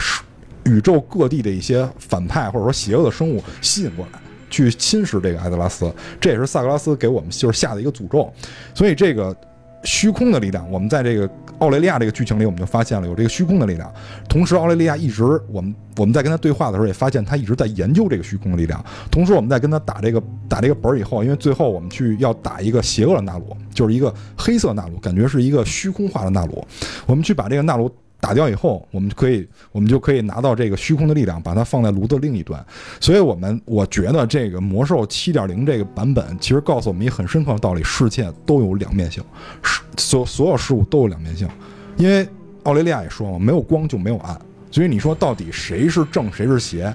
C: 宇宙各地的一些反派或者说邪恶的生物吸引过来。去侵蚀这个艾泽拉斯，这也是萨格拉斯给我们就是下的一个诅咒，所以这个虚空的力量，我们在这个奥雷利亚这个剧情里，我们就发现了有这个虚空的力量。同时，奥雷利亚一直我们我们在跟他对话的时候，也发现他一直在研究这个虚空的力量。同时，我们在跟他打这个打这个本儿以后，因为最后我们去要打一个邪恶的纳鲁，就是一个黑色纳鲁，感觉是一个虚空化的纳鲁。我们去把这个纳鲁打掉以后，我们就可以我们就可以拿到这个虚空的力量，把它放在炉子另一端。所以，我们我觉得这个魔兽七点零这个版本，其实告诉我们一个很深刻的道理：世界都有两面性，所所有事物都有两面性。因为奥雷利亚也说嘛，没有光就没有暗，所以你说到底谁是正谁是邪，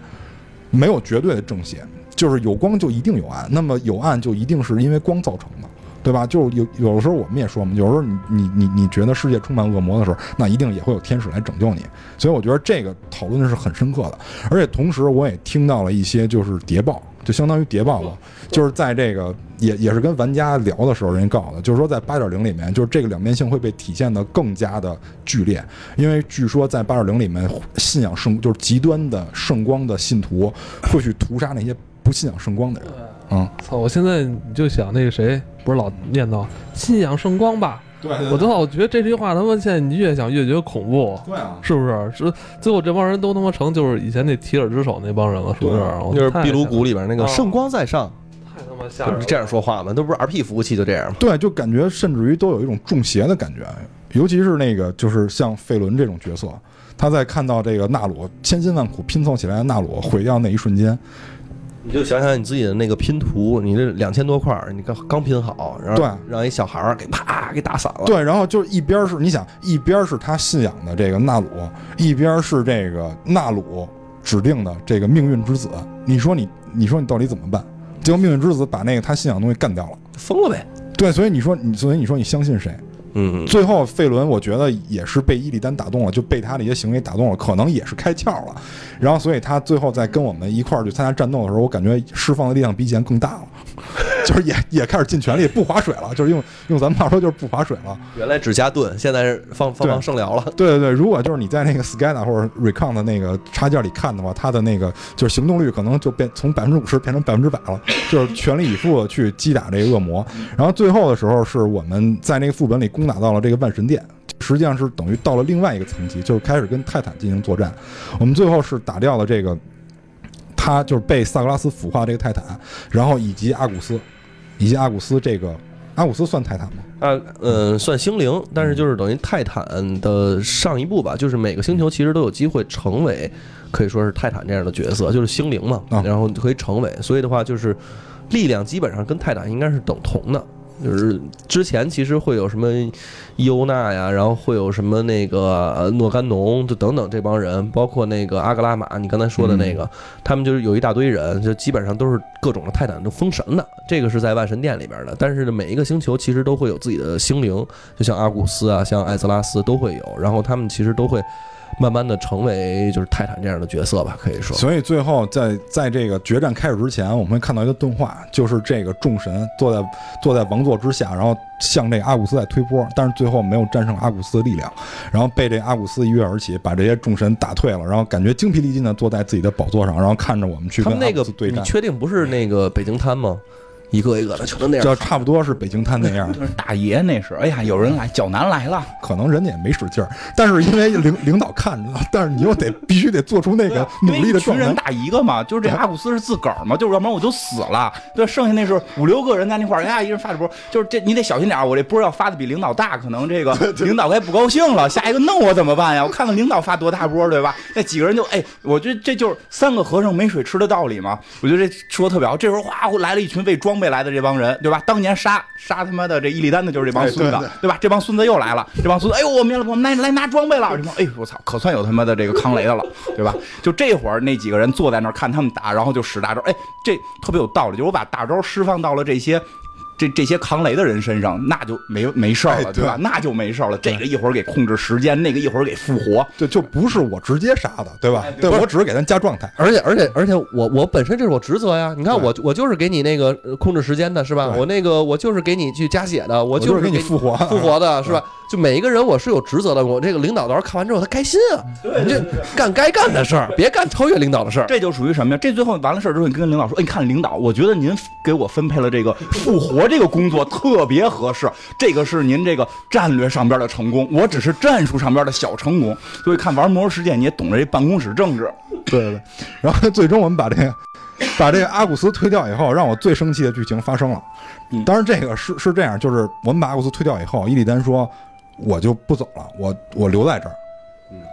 C: 没有绝对的正邪，就是有光就一定有暗，那么有暗就一定是因为光造成的。对吧？就是有有的时候我们也说嘛，有时候你你你你觉得世界充满恶魔的时候，那一定也会有天使来拯救你。所以我觉得这个讨论的是很深刻的，而且同时我也听到了一些就是谍报，就相当于谍报吧，就是在这个也也是跟玩家聊的时候，人家告诉的，就是说在八点零里面，就是这个两面性会被体现的更加的剧烈，因为据说在八点零里面，信仰圣就是极端的圣光的信徒会去屠杀那些不信仰圣光的人。嗯，
A: 操！我现在你就想那个谁，不是老念叨信仰圣光吧？
C: 对
A: 我操！我觉得这句话他妈现在你越想越觉得恐怖，
C: 对啊，
A: 是不是？是最后这帮人都他妈成就是以前那提尔之手那帮人了，是不是？
D: 就是
A: 太
D: 壁炉谷里边那个
A: 啊
D: 圣光在上，
A: 太他下
E: 这样说话吗？都不是 RP 服务器就这样吗？
C: 对，就感觉甚至于都有一种中邪的感觉，尤其是那个就是像费伦这种角色，他在看到这个纳鲁千辛万苦拼凑起来的纳鲁毁掉那一瞬间，
E: 你就想想你自己的那个拼图，你这两千多块儿，你刚刚拼好，然后
C: 对
E: 让一小孩儿给啪给打散了。
C: 对，然后就一边是你想，一边是他信仰的这个纳鲁，一边是这个纳鲁指定的这个命运之子，你说你你说你到底怎么办？结果命运之子把那个他信仰的东西干掉了。
E: 疯了呗。
C: 对，所以你说你，所以你说你相信谁？
E: 嗯，
C: 最后费伦，我觉得也是被伊利丹打动了，就被他的一些行为打动了，可能也是开窍了。然后，所以他最后在跟我们一块儿去参加战斗的时候，我感觉释放的力量比以前更大了，就是也也开始尽全力不划水了，就是用用咱们话说就是不划水了。
E: 原来只加盾，现在是放放
C: 对
E: 放圣疗了。
C: 对对对，如果就是你在那个 SCADA 或者 Recon 的那个插件里看的话，它的那个就是行动率可能就变从百分之五十变成百分之百了，就是全力以赴的去击打这个恶魔。然后最后的时候，是我们在那个副本里攻打到了这个万神殿，实际上是等于到了另外一个层级，就是开始跟泰坦进行作战。我们最后是打掉了这个，他就是被萨格拉斯腐化这个泰坦，然后以及阿古斯，以及阿古斯这个阿古斯算泰坦吗？
E: 啊，嗯，算星灵，但是就是等于泰坦的上一步吧，就是每个星球其实都有机会成为，可以说是泰坦这样的角色，就是星灵嘛，
C: 啊
E: 然后可以成为，所以的话就是力量基本上跟泰坦应该是等同的。就是之前其实会有什么伊欧娜呀，然后会有什么那个呃诺甘农，就等等这帮人，包括那个阿格拉玛，你刚才说的那个，他们就是有一大堆人，就基本上都是各种的泰坦都封神的，这个是在万神殿里边的。但是呢，每一个星球其实都会有自己的星灵，就像阿古斯啊，像艾泽拉斯都会有，然后他们其实都会慢慢的成为就是泰坦这样的角色吧，可以说。
C: 所以最后在在这个决战开始之前，我们会看到一个动画，就是这个众神坐在坐在王座之下，然后向这个阿古斯在推波，但是最后没有战胜阿古斯的力量，然后被这阿古斯一跃而起，把这些众神打退了，然后感觉精疲力尽的坐在自己的宝座上，然后看着我们去跟
E: 那个
C: 对战，
E: 你确定不是那个北京滩吗？一个一个的全都那样
C: 就。差不多是北京滩那样，就是
B: 大爷那是，哎呀，有人来，脚男来了，
C: 可能人家也没使劲儿，但是因为领领导看着了，但是你又得必须得做出那个努力的状态。
B: 一群人打一个嘛，就是这阿古斯是自个儿嘛，就是要不然我就死了。对，剩下那是五六个人在那块儿，哎呀，一人发着波，就是这你得小心点儿，我这波要发的比领导大，可能这个 领导该不高兴了，下一个弄我怎么办呀？我看看领导发多大波，对吧？那几个人就哎，我觉得这就是三个和尚没水吃的道理嘛。我觉得这说的特别好。这时候哗来了一群被装备来的这帮人，对吧？当年杀杀他妈的这伊利丹的就是这帮孙子，
C: 哎对
B: 对吧？这帮孙子又来了，这帮孙子，哎呦，我们来我们来来拿装备了，这帮哎我操，可算有他妈的这个康雷的了，对吧？就这会儿那几个人坐在那儿看他们打，然后就使大招，哎，这特别有道理，就是我把大招释放到了这些。这这些扛雷的人身上，那就没没事儿了，
C: 哎
B: 对吧？那就没事儿了。这个一会儿给控制时间，那个一会儿给复活，
C: 就就不是我直接杀的，对吧？对我只是给他加状态。
E: 而且而且而且我我本身这是我职责呀！你看我我就是给你那个呃控制时间的是吧？我那个我就是给你去加血的，我
C: 我就是
E: 给
C: 给你复活
E: 复活的是吧？就每一个人我是有职责的，我这个领导到时候看完之后他开心啊，你这干该干的事儿，别干超越领导的事儿。
B: 这就属于什么呀？这最后完了事儿之后，你跟领导说：“哎，你看领导，我觉得您给我分配了这个复活这个工作特别合适，这个是您这个战略上边的成功，我只是战术上边的小成功。所以看玩《魔兽世界》，你也懂这办公室政治。
C: 对对对，然后最终我们把这个把这个阿古斯推掉以后，让我最生气的剧情发生了
B: 嗯。
C: 当然，这个是是这样，就是我们把阿古斯推掉以后，伊利丹说我就不走了，我我留在这儿。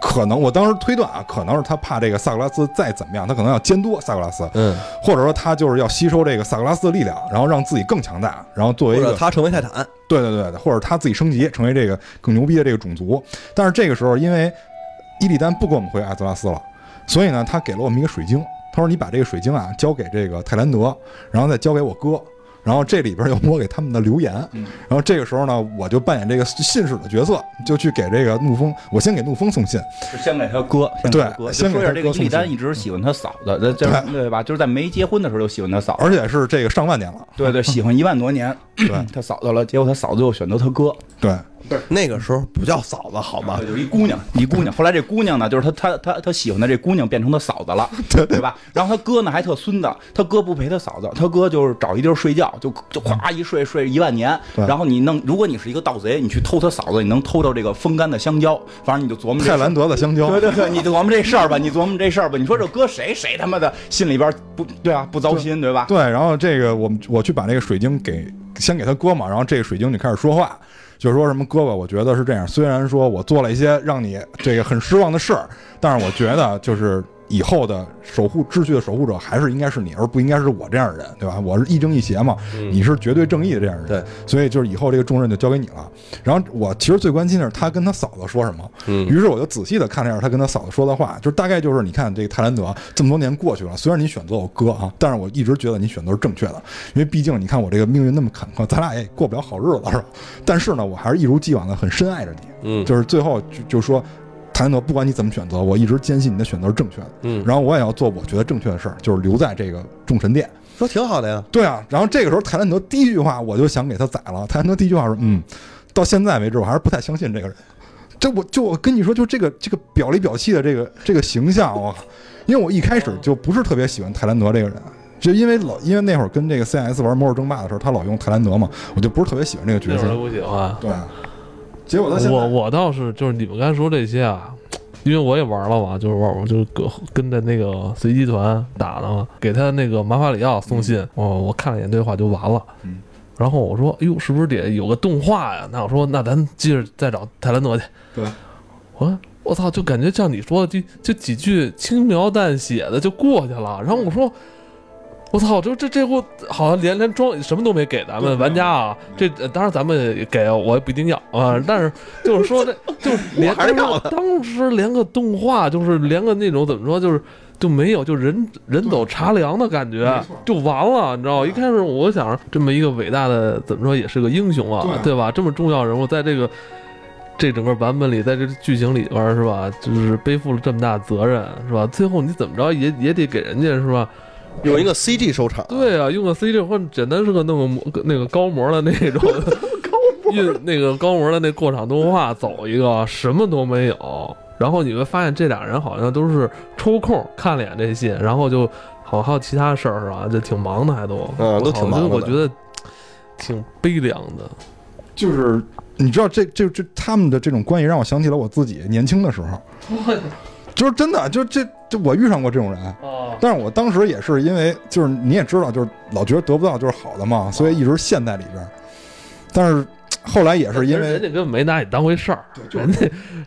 C: 可能我当时推断啊，可能是他怕这个萨格拉斯再怎么样，他可能要监督萨格拉斯，
E: 嗯，
C: 或者说他就是要吸收这个萨格拉斯的力量，然后让自己更强大，然后作为一个
E: 他成为泰坦，
C: 对对对对，或者他自己升级成为这个更牛逼的这个种族。但是这个时候，因为伊利丹不跟我们回艾泽拉斯了，所以呢，他给了我们一个水晶。他说：“你把这个水晶啊交给这个泰兰德，然后再交给我哥。然后这里边有我给他们的留言。然后这个时候呢，我就扮演这个信使的角色，就去给这个怒风，我先给怒风送信。
B: 是先给他哥。
C: 对先
B: 说一下，这个
C: 哥送
B: 伊利丹一直喜欢他嫂子，这这对吧？就是在没结婚的时候就喜欢他嫂子，
C: 而且是这个上万年了。
B: 对对，喜欢一万多年。
C: 对
B: 他嫂子了，结果他嫂子又选择他哥。
C: 对，
E: 那个时候不叫嫂子好吗？
B: 对，就一姑娘，一姑娘。后来这姑娘呢，就是他他他他喜欢的这姑娘变成他嫂子了，对 对吧？然后他哥呢还特孙子，他哥不陪他嫂子，他哥就是找一地儿睡觉，就就咵一睡睡一万年。然后你弄，如果你是一个盗贼，你去偷他嫂子，你能偷到这个风干的香蕉，反正你就琢磨
C: 泰兰德的香蕉，
B: 对 对对，你琢磨这事儿吧，你琢磨这事儿吧。你说这搁谁，谁他妈的心里边不对啊，不糟心对吧？
C: 对，然后这个我们我去把这个水晶给先给他哥嘛，然后这个水晶就开始说话，就说什么哥哥，我觉得是这样，虽然说我做了一些让你这个很失望的事儿，但是我觉得就是以后的守护秩序的守护者还是应该是你，而不应该是我这样的人，对吧？我是亦正亦邪嘛，你是绝对正义的这样的人，
D: 对，
C: 所以就是以后这个重任就交给你了。然后我其实最关心的是他跟他嫂子说什么，
D: 嗯
C: 于是我就仔细的看了一下他跟他嫂子说的话，就是大概就是你看这个泰兰德这么多年过去了，虽然你选择我哥啊，但是我一直觉得你选择是正确的，因为毕竟你看我这个命运那么坎坷，咱俩也过不了好日子是吧？但是呢，我还是一如既往的很深爱着你，
D: 嗯
C: 就是最后就就说。泰兰德，不管你怎么选择，我一直坚信你的选择是正确的。
D: 嗯，
C: 然后我也要做我觉得正确的事儿，就是留在这个众神殿。
E: 说挺好的呀。
C: 对啊，然后这个时候泰兰德第一句话我就想给他宰了。泰兰德第一句话说：“嗯，到现在为止我还是不太相信这个人。”这我就我跟你说，就这个这个表里表气的这个这个形象，我靠！因为我一开始就不是特别喜欢泰兰德这个人，就因为老因为那会儿跟这个 CS 玩魔兽争霸的时候，他老用泰兰德嘛，我就不是特别喜欢这个角色。
A: 不喜欢。
C: 对，结果他现在
A: 我我倒是就是你们刚才说这些啊，因为我也玩了嘛，就是玩我就跟跟着那个随机团打的嘛，给他那个马法里奥送信，哦，我看了一眼对话就完了。
C: 嗯
A: 然后我说，哎呦，是不是得有个动画呀？那我说，那咱接着再找泰兰德去。
C: 对，
A: 我我操，就感觉像你说的，就就几句轻描淡写的就过去了。然后我说。我操！这这这货好像连连装什么都没给咱们玩家啊！这呃当然咱们也给我也不一定要啊，但是就是说这 就是连当时连个动画就是连个那种怎么说就是就没有就人人走茶凉的感觉就完了，你知道？一开始我想这么一个伟大的怎么说也是个英雄啊，
C: 对
A: 对吧？这么重要人物在这个。这整个版本里，在这剧情里边是吧，就是背负了这么大责任是吧？最后你怎么着也也得给人家是吧？
E: 用一个 CG 收场，
A: 对啊，用个 CG 或者简单是个那个模那个高模的那种 运那个高模的那过场动画走一个，什么都没有。然后你会发现这俩人好像都是抽空看了眼这戏，然后就好像还有其他事儿是吧？就挺忙的，还都
E: 嗯都挺忙的
A: 我觉得挺悲凉的。
C: 就是你知道这这这他们的这种关系让我想起了我自己年轻的时候，就是真的，就这就我遇上过这种人。
A: 哦，
C: 但是我当时也是因为，就是你也知道，就是老觉得得不到就是好的嘛，所以一直陷在里边儿。但是后来也是因为，
A: 人家根本没拿你当回事儿，人家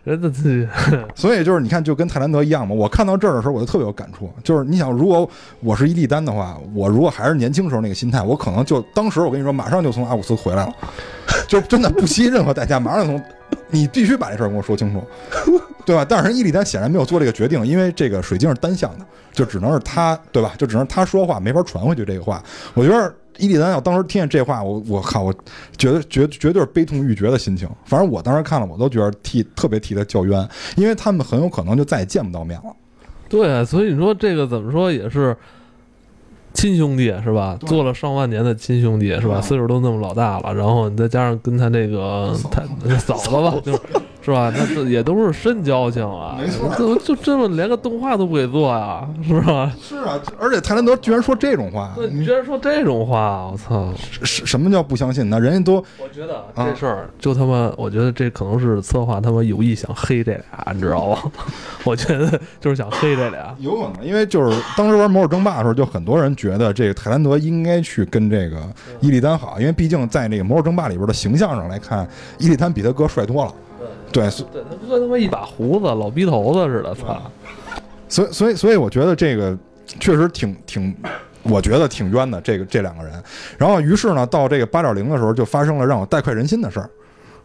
A: 人家自己
C: 所以就是你看，就跟泰兰德一样嘛。我看到这儿的时候，我就特别有感触。就是你想，如果我是伊利丹的话，我如果还是年轻时候那个心态，我可能就当时我跟你说，马上就从阿古斯回来了，就真的不惜任何代价，马上就从。你必须把这事儿跟我说清楚，对吧？但是伊利丹显然没有做这个决定，因为这个水晶是单向的，就只能是他，对吧？就只能他说话，没法传回去这个话。我觉得伊利丹要当时听见这话，我我靠，我觉得绝绝对是悲痛欲绝的心情。反正我当时看了，我都觉得替特别替他叫冤，因为他们很有可能就再也见不到面了。
A: 对，所以你说这个怎么说也是亲兄弟是吧？做了上万年的亲兄弟是吧？岁数都那么老大了，然后你再加上跟他这个他嫂子吧，就是是吧？那这也都是深交情啊，
C: 没错
A: 就就这么连个动画都不给做呀，是吧？
C: 是啊，而且泰兰德居然说这种话，
A: 那你居然说这种话，我操！
C: 什什么叫不相信呢？人家都
A: 我觉得
C: 啊
A: 这事儿就他妈，我觉得这可能是策划他妈有意想黑这俩，你知道吗？我觉得就是想黑这俩。
C: 有可能，因为就是当时玩魔兽争霸的时候，就很多人觉得这个泰兰德应该去跟这个伊利丹好，因为毕竟在那个魔兽争霸里边的形象上来看，伊利丹比他哥帅多了。对，所
A: 对他哥他妈一把胡子，老逼头子似的，操！
C: 所以所以所以我觉得这个确实挺挺，我觉得挺冤的。这个这两个人，然后于是呢，到这个八点零的时候，就发生了让我大快人心的事儿，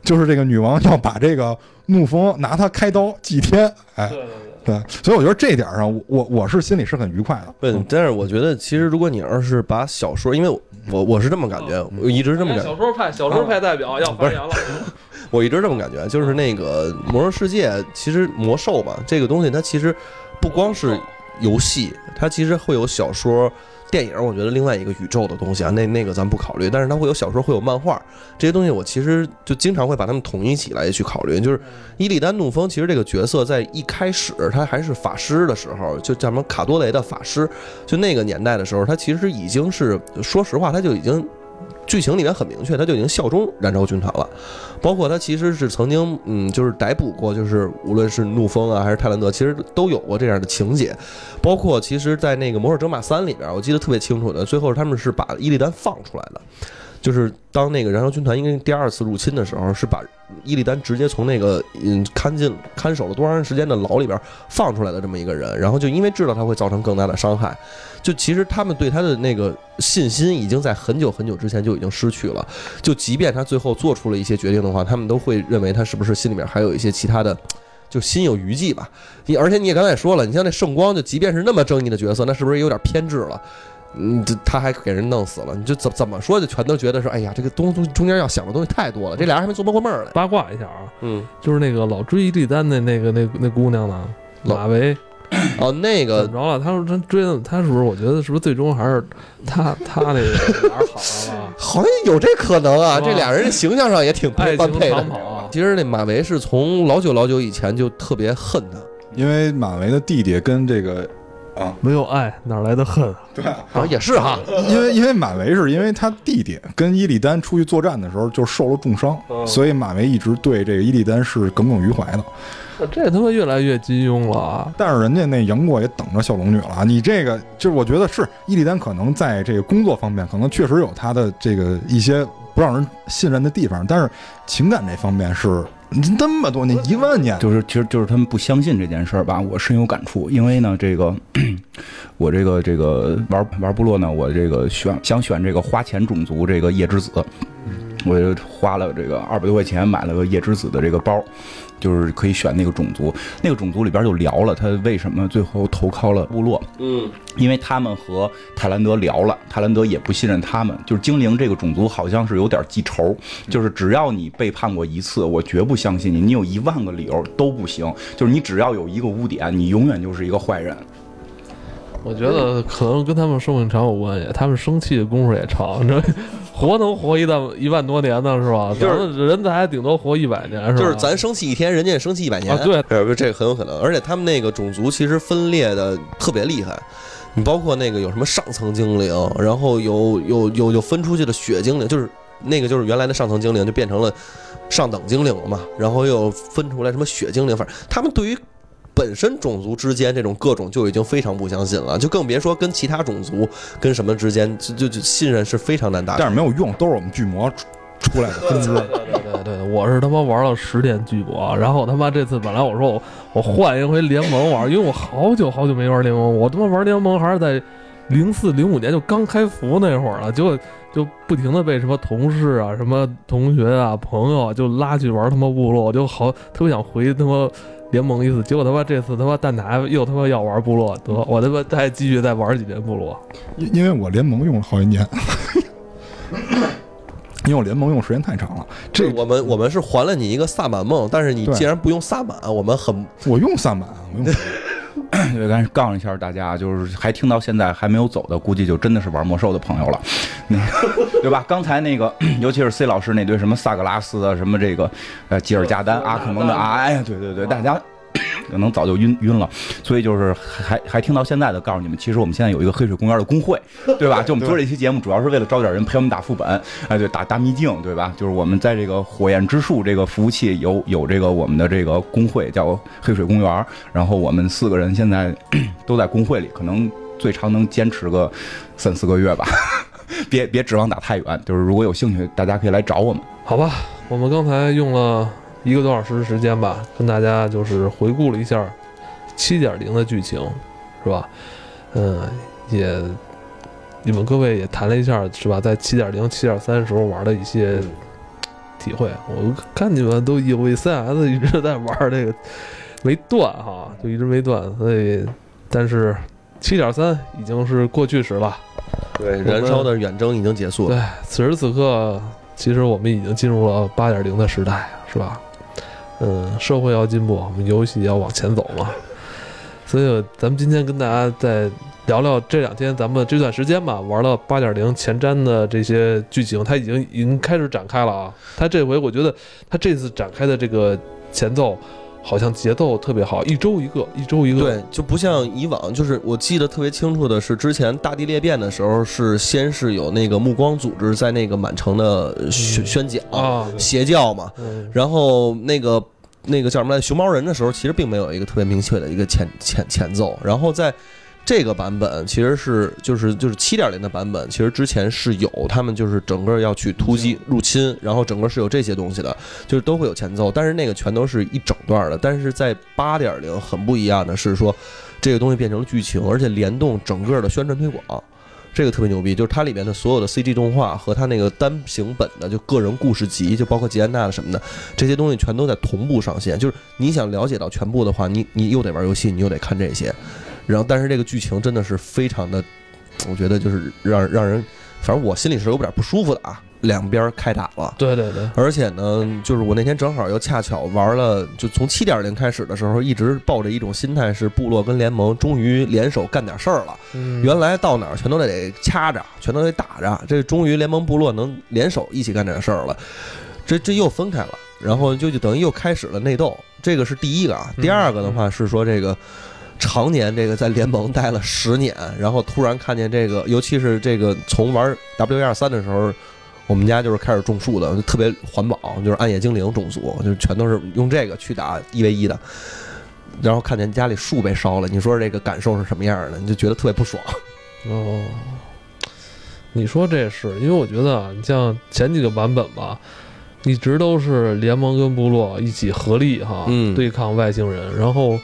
C: 就是这个女王要把这个怒风拿他开刀祭天，哎，
A: 对对对。
C: 对，所以我觉得这点上，我我我是心里是很愉快的。
E: 不，但是我觉得其实如果你要是把小说，因为我我我是这么感觉，我一直这么感觉
A: 小，说派小说派代表要发言了，
E: 我一直这么感觉，就是那个魔兽世界，其实魔兽嘛，这个东西它其实不光是游戏，它其实会有小说，电影，我觉得另外一个宇宙的东西啊，那那个咱不考虑。但是它会有小说，会有漫画这些东西，我其实就经常会把它们统一起来去考虑。就是伊利丹怒风，其实这个角色在一开始他还是法师的时候，就叫什么卡多雷的法师，就那个年代的时候，他其实已经是，说实话，他就已经。剧情里面很明确，他就已经效忠燃烧军团了，包括他其实是曾经，嗯，就是逮捕过，就是无论是怒风啊还是泰兰德，其实都有过这样的情节，包括其实，在那个《魔兽争霸三》里边，我记得特别清楚的，最后他们是把伊利丹放出来的，就是当那个燃烧军团因为第二次入侵的时候，是把伊利丹直接从那个嗯看进看守了多长时间的牢里边放出来的这么一个人，然后就因为知道他会造成更大的伤害。就其实他们对他的那个信心已经在很久很久之前就已经失去了。就即便他最后做出了一些决定的话，他们都会认为他是不是心里面还有一些其他的，就心有余悸吧。你而且你也刚才也说了，你像那圣光，就即便是那么正义的角色，那是不是有点偏执了？嗯，这他还给人弄死了，你就怎怎么说就全都觉得说，哎呀，这个东中间要想的东西太多了。这俩人还没琢磨过闷儿来。
A: 八卦一下啊，
E: 嗯，
A: 就是那个老追伊利丹的那个那那姑娘呢，马维
E: 哦，那个
A: 怎么着了？他说他追的他是不是？我觉得是不是最终还是他他那个哪儿好了？
E: 好像有这可能啊，这俩人形象上也挺般配的其实那马维是从老久老久以前就特别恨他，
C: 因为马维的弟弟跟这个啊，
A: 没有爱哪来的恨？
E: 对啊也是哈，
C: 因 为因为马维是因为他弟弟跟伊利丹出去作战的时候就受了重伤，所以马维一直对这个伊利丹是耿耿于怀的。
A: 这他妈越来越金庸了啊！
C: 但是人家那杨过也等着小龙女了，你这个就是我觉得是伊利丹可能在这个工作方面可能确实有他的这个一些不让人信任的地方，但是情感这方面是你那么多年一万年，
B: 就是其实就是他们不相信这件事儿吧，我深有感触。因为呢，这个我这个这个玩玩部落呢，我这个选想选这个花钱种族这个夜之子，我就花了这个二百多块钱买了个夜之子的这个包，就是可以选那个种族。那个种族里边就聊了他为什么最后投靠了部落，
E: 嗯，
B: 因为他们和泰兰德聊了，泰兰德也不信任他们。就是精灵这个种族好像是有点记仇，就是只要你背叛过一次，我绝不相信你。你有一万个理由都不行，就是你只要有一个污点，你永远就是一个坏人。
A: 我觉得可能跟他们寿命长有关系，他们生气的功夫也长，这 活能活一万一万多年呢，是吧？
E: 就是
A: 人才顶多活一百年，是吧？
E: 就是咱生气一天，人家也生气一百年
A: 啊对
E: 呃，这个很有可能。而且他们那个种族其实分裂的特别厉害，你包括那个有什么上层精灵，然后有有有有分出去的血精灵，就是那个就是原来的上层精灵就变成了上等精灵了嘛，然后又分出来什么血精灵，反正他们对于。本身种族之间这种各种就已经非常不相信了，就更别说跟其他种族跟什么之间，就就就信任是非常难达成。
C: 但是没有用，都是我们巨魔出出来的分支。
A: 对对对，我是他妈玩了十天巨魔，然后他妈这次本来我说我我换一回联盟玩，因为我好久好久没玩联盟，我他妈玩联盟还是在零四零五年就刚开服那会儿了，结果就不停的被什么同事啊、什么同学啊、朋友啊就拉去玩他妈部落，我就好特别想回他妈联盟一次，结果他妈这次他妈蛋挞又他妈要玩部落，得我他妈再继续再玩几年部落。
C: 因因为我联盟用了好几年，因为我联盟用时间太长了。这
E: 我们我们是还了你一个萨满梦，但是你既然不用萨满，我们很
C: 我用萨满，我用
B: 对，赶紧杠一下大家，就是还听到现在还没有走的，估计就真的是玩魔兽的朋友了，那个 对吧？刚才那个，尤其是 C 老师那堆什么萨格拉斯啊，什么这个呃吉尔加丹、阿克蒙的啊，哎呀，对对对，大家。可能早就晕晕了，所以就是还还听到现在的，告诉你们，其实我们现在有一个黑水公园的工会，对吧？就我们做这期节目，主要是为了招点人陪我们打副本，哎，对，打大秘境，对吧？就是我们在这个火焰之树这个服务器有有这个我们的这个工会叫黑水公园，然后我们四个人现在 都在工会里，可能最长能坚持个三四个月吧。别别指望打太远，就是如果有兴趣，大家可以来找我们。
A: 好吧，我们刚才用了一个多小时的时间吧，跟大家就是回顾了一下七点零的剧情，是吧？嗯，也你们各位也谈了一下，是吧？在七点零、七点三时候玩的一些体会。我看你们都以为 CS 一直在玩这个没断哈，就一直没断，所以但是七点三已经是过去时了。
E: 对燃烧的远征已经结束了。
A: 对，此时此刻，其实我们已经进入了八点零的时代，是吧？嗯，社会要进步，我们游戏要往前走嘛。所以咱们今天跟大家再聊聊这两天咱们这段时间吧，玩了八点零前瞻的这些剧情，它已经已经开始展开了啊。它这回我觉得它这次展开的这个前奏。好像节奏特别好，一周一个，一周一个。
E: 对，就不像以往，就是我记得特别清楚的是，之前大地裂变的时候，是先是有那个目光组织在那个满城的宣宣讲
A: 啊，
E: 邪教嘛，
A: 嗯
E: 然后那个那个叫什么来，熊猫人的时候，其实并没有一个特别明确的一个前前前奏，然后在。这个版本其实是就是就是七点零的版本，其实之前是有他们就是整个要去突击入侵，然后整个是有这些东西的，就是都会有前奏，但是那个全都是一整段的。但是在八点零很不一样的是说，这个东西变成了剧情，而且联动整个的宣传推广，这个特别牛逼。就是它里面的所有的 CG 动画和它那个单行本的就个人故事集，就包括吉安娜的什么的这些东西，全都在同步上线。就是你想了解到全部的话，你你又得玩游戏，你又得看这些。然后，但是这个剧情真的是非常的，我觉得就是让让人，反正我心里是有点不舒服的啊。两边开打了，
A: 对对对，
E: 而且呢，就是我那天正好又恰巧玩了，就从七点零开始的时候，一直抱着一种心态是部落跟联盟终于联手干点事儿了。
A: 嗯
E: 原来到哪儿全都得掐着，全都得打着，这终于联盟部落能联手一起干点事儿了，这这又分开了，然后就就等于又开始了内斗，这个是第一个啊。第二个的话是说这个。常年这个在联盟待了十年，然后突然看见这个，尤其是这个从玩 W 二三的时候，我们家就是开始种树的，就特别环保，就是暗夜精灵种族，就全都是用这个去打一 v 一的。然后看见家里树被烧了，你说这个感受是什么样的？你就觉得特别不爽。
A: 哦，你说这是因为我觉得啊，你像前几个版本吧，一直都是联盟跟部落一起合力哈，
E: 嗯
A: 对抗外星人，然后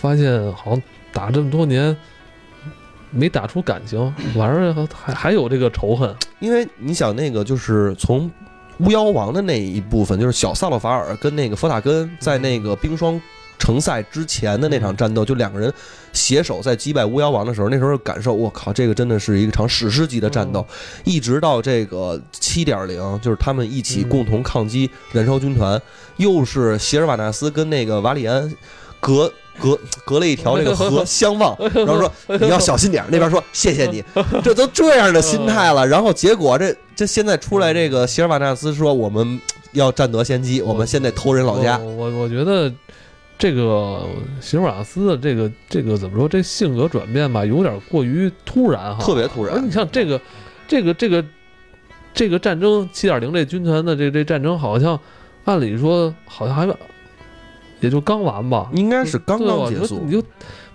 A: 发现好像打这么多年没打出感情，反而还还有这个仇恨。
E: 因为你想那个就是从巫妖王的那一部分，就是小萨洛法尔跟那个佛塔根在那个冰霜城赛之前的那场战斗，就两个人携手在击败巫妖王的时候，那时候感受，我靠，这个真的是一场史诗级的战斗。一直到这个七点零，就是他们一起共同抗击燃烧军团，又是席尔瓦纳斯跟那个瓦里安隔。隔隔了一条这个河相望，然后说你要小心点，那边说谢谢你，这都这样的心态了，然后结果这这现在出来这个席尔瓦纳斯说我们要占得先机，我们现在偷人老家。
A: 我，我我觉得这个席尔瓦斯的这个这个怎么说，这性格转变吧，有点过于突然哈，
E: 特别突然。
A: 你像这个这个这个这个战争七点零这军团的这这战争，好像按理说好像还也就刚完吧，
E: 应该是刚刚结束
A: 你。就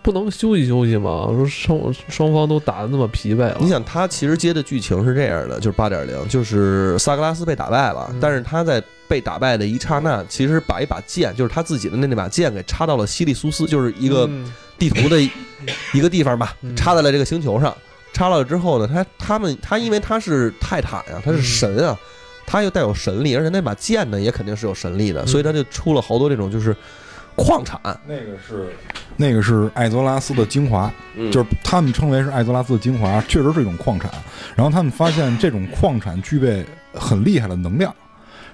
A: 不能休息休息吗？说双双方都打的那么疲惫了，
E: 你想，他其实接的剧情是这样的，就是八点零，就是萨格拉斯被打败了，
A: 嗯
E: 但是他在被打败的一刹那，其实把一把剑，就是他自己的那那把剑给插到了西利苏斯，就是一个
A: 嗯
E: 地图的 一个地方吧
A: 嗯，
E: 插在了这个星球上。插了之后呢，他他们他因为他是泰坦呀，他是神啊，他又带有神力，而且那把剑呢也肯定是有神力的，
A: 嗯。
E: 所以他就出了好多这种就是矿产，
C: 那个是那个是艾泽拉斯的精华，
E: 嗯。
C: 就是他们称为是艾泽拉斯的精华，确实是一种矿产。然后他们发现这种矿产具备很厉害的能量，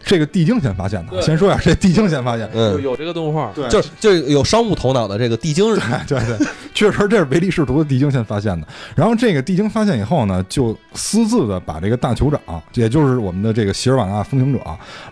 C: 这个地精先发现的。先说一下，这地精先发现。
A: 有
E: 嗯，
A: 有这个动画，
C: 对
E: 就是就是有商务头脑的这个地精人，
C: 对对对，确实这是唯利是图的地精先发现的。然后这个地精发现以后呢，就私自的把这个大酋长，也就是我们的这个席尔瓦纳风行者，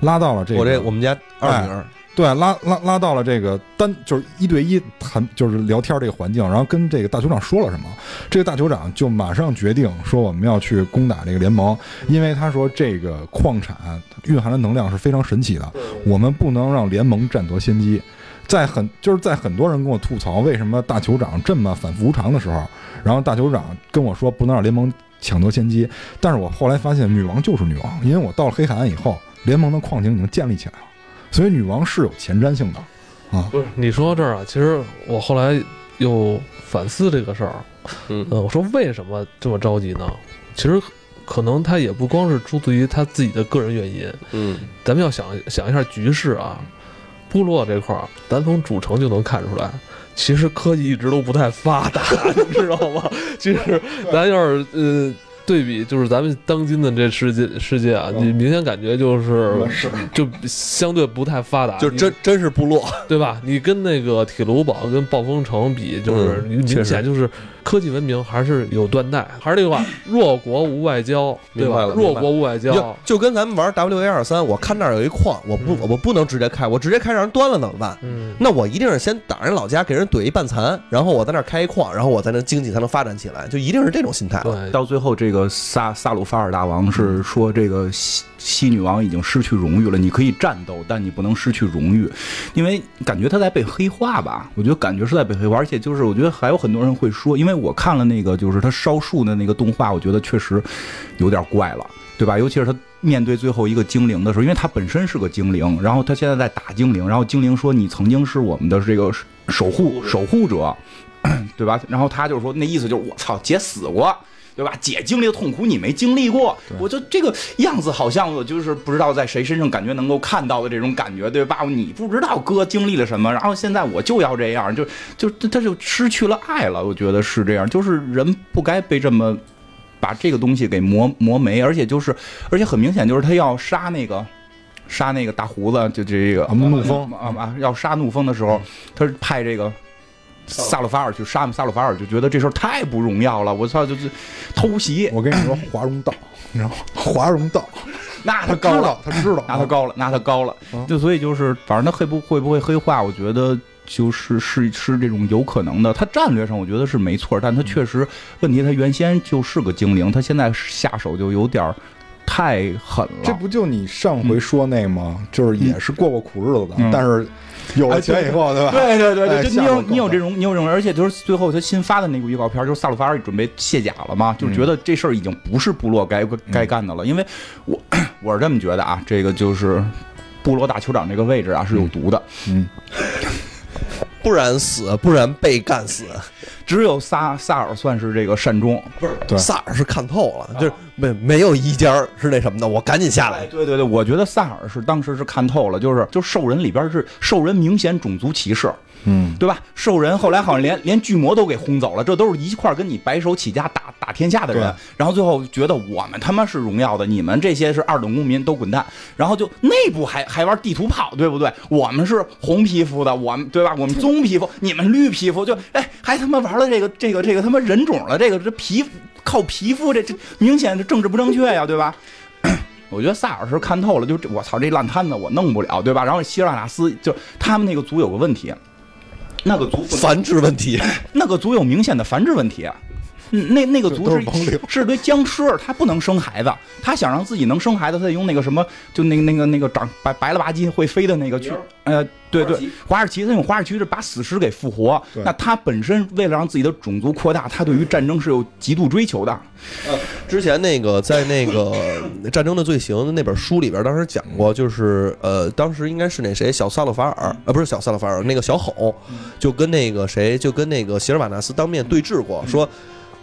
C: 拉到了这个
E: 我这我们家二女儿，
C: 对，拉拉拉到了这个单就是一对一谈，就是聊天这个环境，然后跟这个大酋长说了什么，这个大酋长就马上决定说我们要去攻打这个联盟，因为他说这个矿产蕴含的能量是非常神奇的，我们不能让联盟占得先机。在很就是在很多人跟我吐槽为什么大酋长这么反复无常的时候，然后大酋长跟我说不能让联盟抢得先机，但是我后来发现女王就是女王，因为我到了黑海岸以后，联盟的矿井已经建立起来了。所以女王是有前瞻性的啊。
A: 不是你说到这儿啊，其实我后来又反思这个事儿，
E: 嗯
A: 呃，我说为什么这么着急呢？其实可能他也不光是出自于他自己的个人原因，
E: 嗯，
A: 咱们要想想一下局势啊，部落这块儿，咱从主城就能看出来。其实科技一直都不太发达，你知道吗？其实咱要是呃对比就是咱们当今的这世界世界啊，你明显感觉就是就相对不太发达，
E: 就真真是部落，
A: 对吧？你跟那个铁炉堡跟暴风城比，就是你明显就是科技文明还是有断代。还是那句话，弱国无外交，对吧？弱国无外交，
E: 就跟咱们玩 W A 二三，我看那儿有一矿，我不我不能直接开，我直接开让人端了怎么办？
A: 嗯，
E: 那我一定是先打人老家，给人怼一半残，然后我在那儿开一矿，然后我在那经济才能发展起来，就一定是这种心态。
A: 对，
B: 到最后，这个萨萨鲁法尔大王是说，这个西西女王已经失去荣誉了。你可以战斗，但你不能失去荣誉，因为感觉他在被黑化吧？我觉得感觉是在被黑化，而且就是我觉得还有很多人会说，因为我看了那个就是他烧树的那个动画，我觉得确实有点怪了，对吧？尤其是他面对最后一个精灵的时候，因为他本身是个精灵，然后他现在在打精灵，然后精灵说你曾经是我们的这个守护守护者，对吧？然后他就说那意思就是我操，姐死过。对吧？姐经历的痛苦你没经历过，我就这个样子好像我就是不知道在谁身上感觉能够看到的这种感觉，对吧？你不知道哥经历了什么，然后现在我就要这样，就就他就失去了爱了。我觉得是这样，就是人不该被这么把这个东西给磨磨没，而且就是而且很明显就是他要杀那个。杀那个大胡子，就这个
C: 啊怒风
B: 啊啊！要杀怒风的时候，他是派这个萨鲁法尔去杀萨鲁法尔，就觉得这事儿太不荣耀了。我操，就是偷袭，
C: 我跟你说，华容道，你知道吗？华容道，
B: 那
C: 他高了，他知道，
B: 拿他高了，拿他高了
C: 啊，
B: 就所以就是，反正他会不会不会黑化，我觉得就是是是这种有可能的。他战略上我觉得是没错，但他确实问题，他原先就是个精灵，他现在下手就有点儿太狠了。
C: 这不就你上回说那吗？就是也是过过苦日子的，
B: 嗯
C: 但是有了钱以后，对吧？
B: 对对对
C: 哎
B: 对，就你有你有这种你有这种，而且就是最后他新发的那个预告片，就是萨鲁法尔准备卸甲了嘛，就觉得这事儿已经不是部落该该干的了，因为我我是这么觉得啊，这个就是部落大酋长这个位置啊是有毒的，
C: 嗯，
E: 不然死，不然被干死。
B: 只有萨萨尔算是这个善终，
E: 不是，
C: 对。
E: 萨尔是看透了，就是没没有一家是那什么的，我赶紧下来。
B: 对对对，我觉得萨尔是当时是看透了，就是就兽人里边是兽人明显种族歧视，
C: 嗯，
B: 对吧？兽人后来好像连连巨魔都给轰走了，这都是一块儿跟你白手起家打打天下的人，然后最后觉得我们他妈是荣耀的，你们这些是二等公民，都滚蛋。然后就内部还还玩地图炮，对不对？我们是红皮肤的，我们对吧？我们棕皮肤，你们绿皮肤，就哎还他妈玩了这个这个这个他妈人种了，这个这皮靠皮肤，这这明显是政治不正确呀，对吧？我觉得萨尔是看透了，就这我操这烂摊子我弄不了，对吧？然后希尔瓦纳斯就他们那个族有个问题，那个族
E: 繁殖问题，
B: 那个族有明显的繁殖问题。嗯，那那个族是
C: 都是
B: 是堆僵尸，他不能生孩子，他想让自己能生孩子，他得用那个什么，就那个那个那个长白白了吧唧会飞的那个去，呃，对对，华尔奇，他用华尔奇是把死尸给复活。那他本身为了让自己的种族扩大，他对于战争是有极度追求的。
E: 之前那个在那个《战争的罪行》那本书里边，当时讲过，就是呃，当时应该是那谁小萨勒法尔，呃，不是小萨勒法尔，那个小吼，就跟那个谁，就跟那个席尔瓦纳斯当面对峙过，说。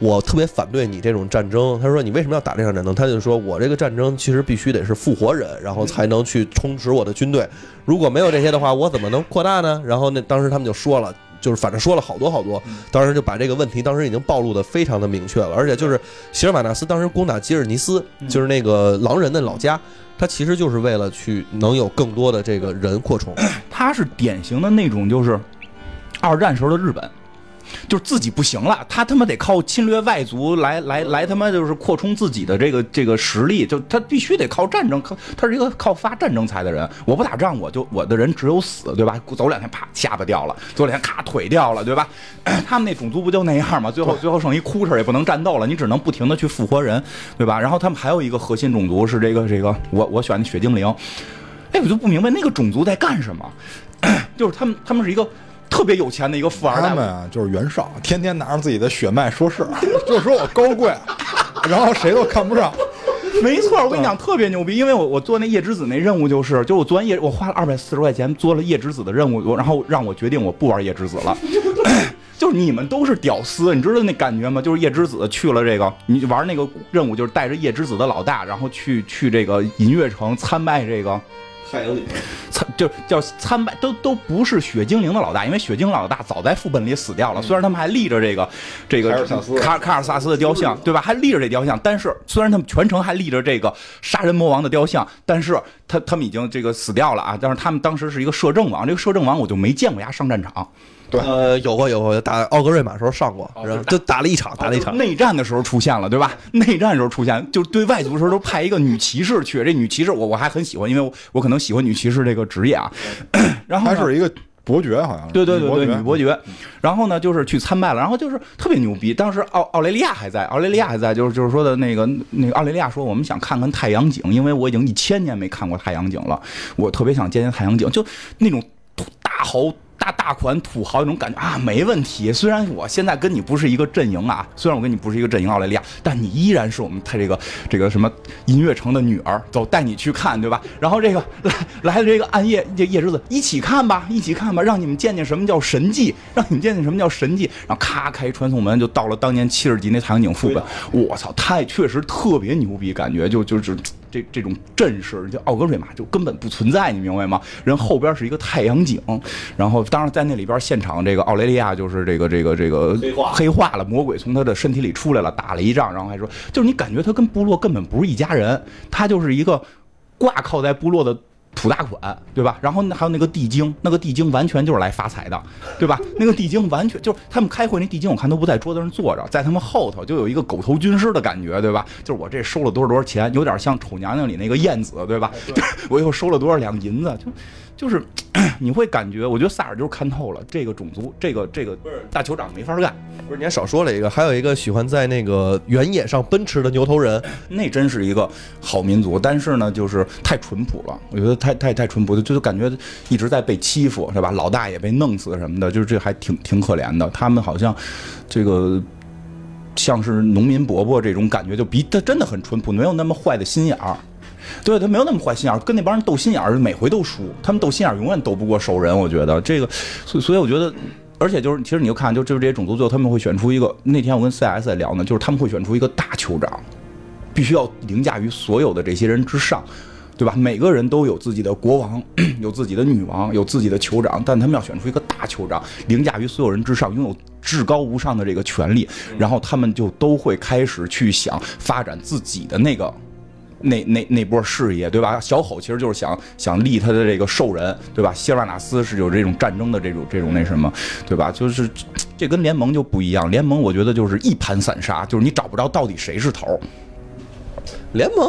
E: 我特别反对你这种战争。他说：“你为什么要打这场战争？”他就说：“我这个战争其实必须得是复活人，然后才能去充实我的军队。如果没有这些的话，我怎么能扩大呢？”然后那当时他们就说了，就是反正说了好多好多，当时就把这个问题当时已经暴露的非常的明确了。而且就是席尔瓦纳斯当时攻打吉尔尼斯，就是那个狼人的老家，他其实就是为了去能有更多的这个人扩充。
B: 他是典型的那种就是二战时候的日本。就是自己不行了，他他妈得靠侵略外族来来来他妈就是扩充自己的这个这个实力，就他必须得靠战争，靠他是一个靠发战争财的人。我不打仗，我就我的人只有死，对吧？走两天啪下巴掉了，走两天咔腿掉了，对吧？他们那种族不就那样吗？最后最后剩一哭声也不能战斗了，你只能不停的去复活人，对吧？然后他们还有一个核心种族是这个这个我我选的雪精灵，哎，我就不明白那个种族在干什么，就是他们他们是一个。特别有钱的一个富二代，
C: 他们啊就是袁绍，天天拿着自己的血脉说事，就说我高贵，然后谁都看不上。
B: 没错，我跟你讲特别牛逼，因为我我做那夜之子那任务就是，就我做完夜，我花了二百四十块钱做了夜之子的任务，我然后让我决定我不玩夜之子了。就是你们都是屌丝，你知道那感觉吗？就是夜之子去了这个，你玩那个任务就是带着夜之子的老大，然后去去这个银月城参拜这个
E: 太阳井
B: 参就叫参拜，都都不是血精灵的老大，因为血精灵老大早在副本里死掉了。虽然他们还立着这个这个
C: 卡尔萨斯
B: 卡卡尔萨斯的雕像，对吧？还立着这雕像，但是虽然他们全程还立着这个杀人魔王的雕像，但是他他们已经这个死掉了啊。但是他们当时是一个摄政王，这个摄政王我就没见过他上战场。
E: 呃，有过有过，打奥格瑞玛时候上过，然后就打了一场，打了一场。
B: 内战的时候出现了，对吧？内战的时候出现，就是对外族的时候都派一个女骑士去。这女骑士我我还很喜欢，因为我我可能喜欢女骑士这个职业啊。然后
C: 是一个伯爵，好像是
B: 对对对对，
C: 女
B: 女伯爵。然后呢，就是去参拜了，然后就是特别牛逼。当时奥奥雷利亚还在，奥雷利亚还在，就是就是说的那个那个奥雷利亚说，我们想看看太阳井，因为我已经一千年没看过太阳井了，我特别想见见太阳井，就那种大豪。大大款土豪那种感觉啊，没问题。虽然我现在跟你不是一个阵营啊，虽然我跟你不是一个阵营，奥雷利亚，但你依然是我们他这个这个什么音乐城的女儿，走，带你去看，对吧？然后这个来来了这个暗夜这夜之子，一起看吧，一起看吧，让你们见见什么叫神迹，让你们见见什么叫神迹。然后咔开传送门，就到了当年七十级那太阳井副本。我操，太确实特别牛逼，感觉就就是。这这种阵势，就奥格瑞玛就根本不存在，你明白吗？人后边是一个太阳井，然后当然在那里边现场，这个奥雷利亚就是这个这个这个
E: 黑化
B: 黑化了，魔鬼从他的身体里出来了，打了一仗，然后还说，就是你感觉他跟部落根本不是一家人，他就是一个挂靠在部落的。土大款，对吧？然后还有那个地精，那个地精完全就是来发财的，对吧？那个地精完全就是他们开会那地精，我看都不在桌子上坐着，在他们后头就有一个狗头军师的感觉，对吧？就是我这收了多少多少钱，有点像《丑娘娘》里那个燕子，对吧？我又收了多少两银子，就就是 你会感觉，我觉得萨尔就是看透了这个种族，这个这个大酋长没法干，
E: 不是你还少说了一个，还有一个喜欢在那个原野上奔驰的牛头人，
B: 那真是一个好民族，但是呢，就是太淳朴了，我觉得太太太淳朴了，就是感觉一直在被欺负，是吧？老大也被弄死什么的，就是这还挺挺可怜的。他们好像这个像是农民伯伯这种感觉，就比他真的很淳朴，没有那么坏的心眼儿。对他没有那么坏心眼儿，跟那帮人斗心眼儿，每回都输。他们斗心眼儿永远斗不过兽人，我觉得这个，所所以我觉得。而且就是，其实你就看，就就是这些种族，最后他们会选出一个。那天我跟 CS 在聊呢，就是他们会选出一个大酋长，必须要凌驾于所有的这些人之上，对吧？每个人都有自己的国王，有自己的女王，有自己的酋长，但他们要选出一个大酋长，凌驾于所有人之上，拥有至高无上的这个权利，然后他们就都会开始去想发展自己的那个。那那那波事业，对吧？小吼其实就是想想立他的这个兽人，对吧？希尔瓦纳斯是有这种战争的这种这种那什么，对吧？就是这跟联盟就不一样，联盟我觉得就是一盘散沙，就是你找不着到底谁是头。
E: 联盟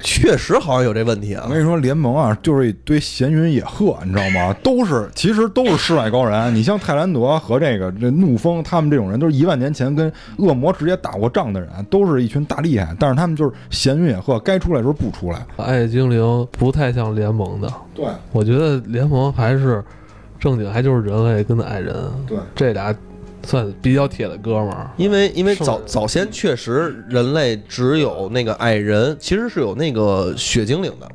E: 确实好像有这问题啊
C: 我。跟你说，联盟啊，就是一堆闲云野鹤，你知道吗？都是其实都是世外高人。你像泰兰德和这个这怒风，他们这种人都是一万年前跟恶魔直接打过仗的人，都是一群大厉害。但是他们就是闲云野鹤，该出来的时候不出来。
A: 爱精灵不太像联盟的，
C: 对
A: 我觉得联盟还是正经，还就是人类跟矮人
C: 对，
A: 这俩算比较铁的哥们儿。
E: 因为因为早早先确实人类只有那个矮人，其实是有那个血精灵的。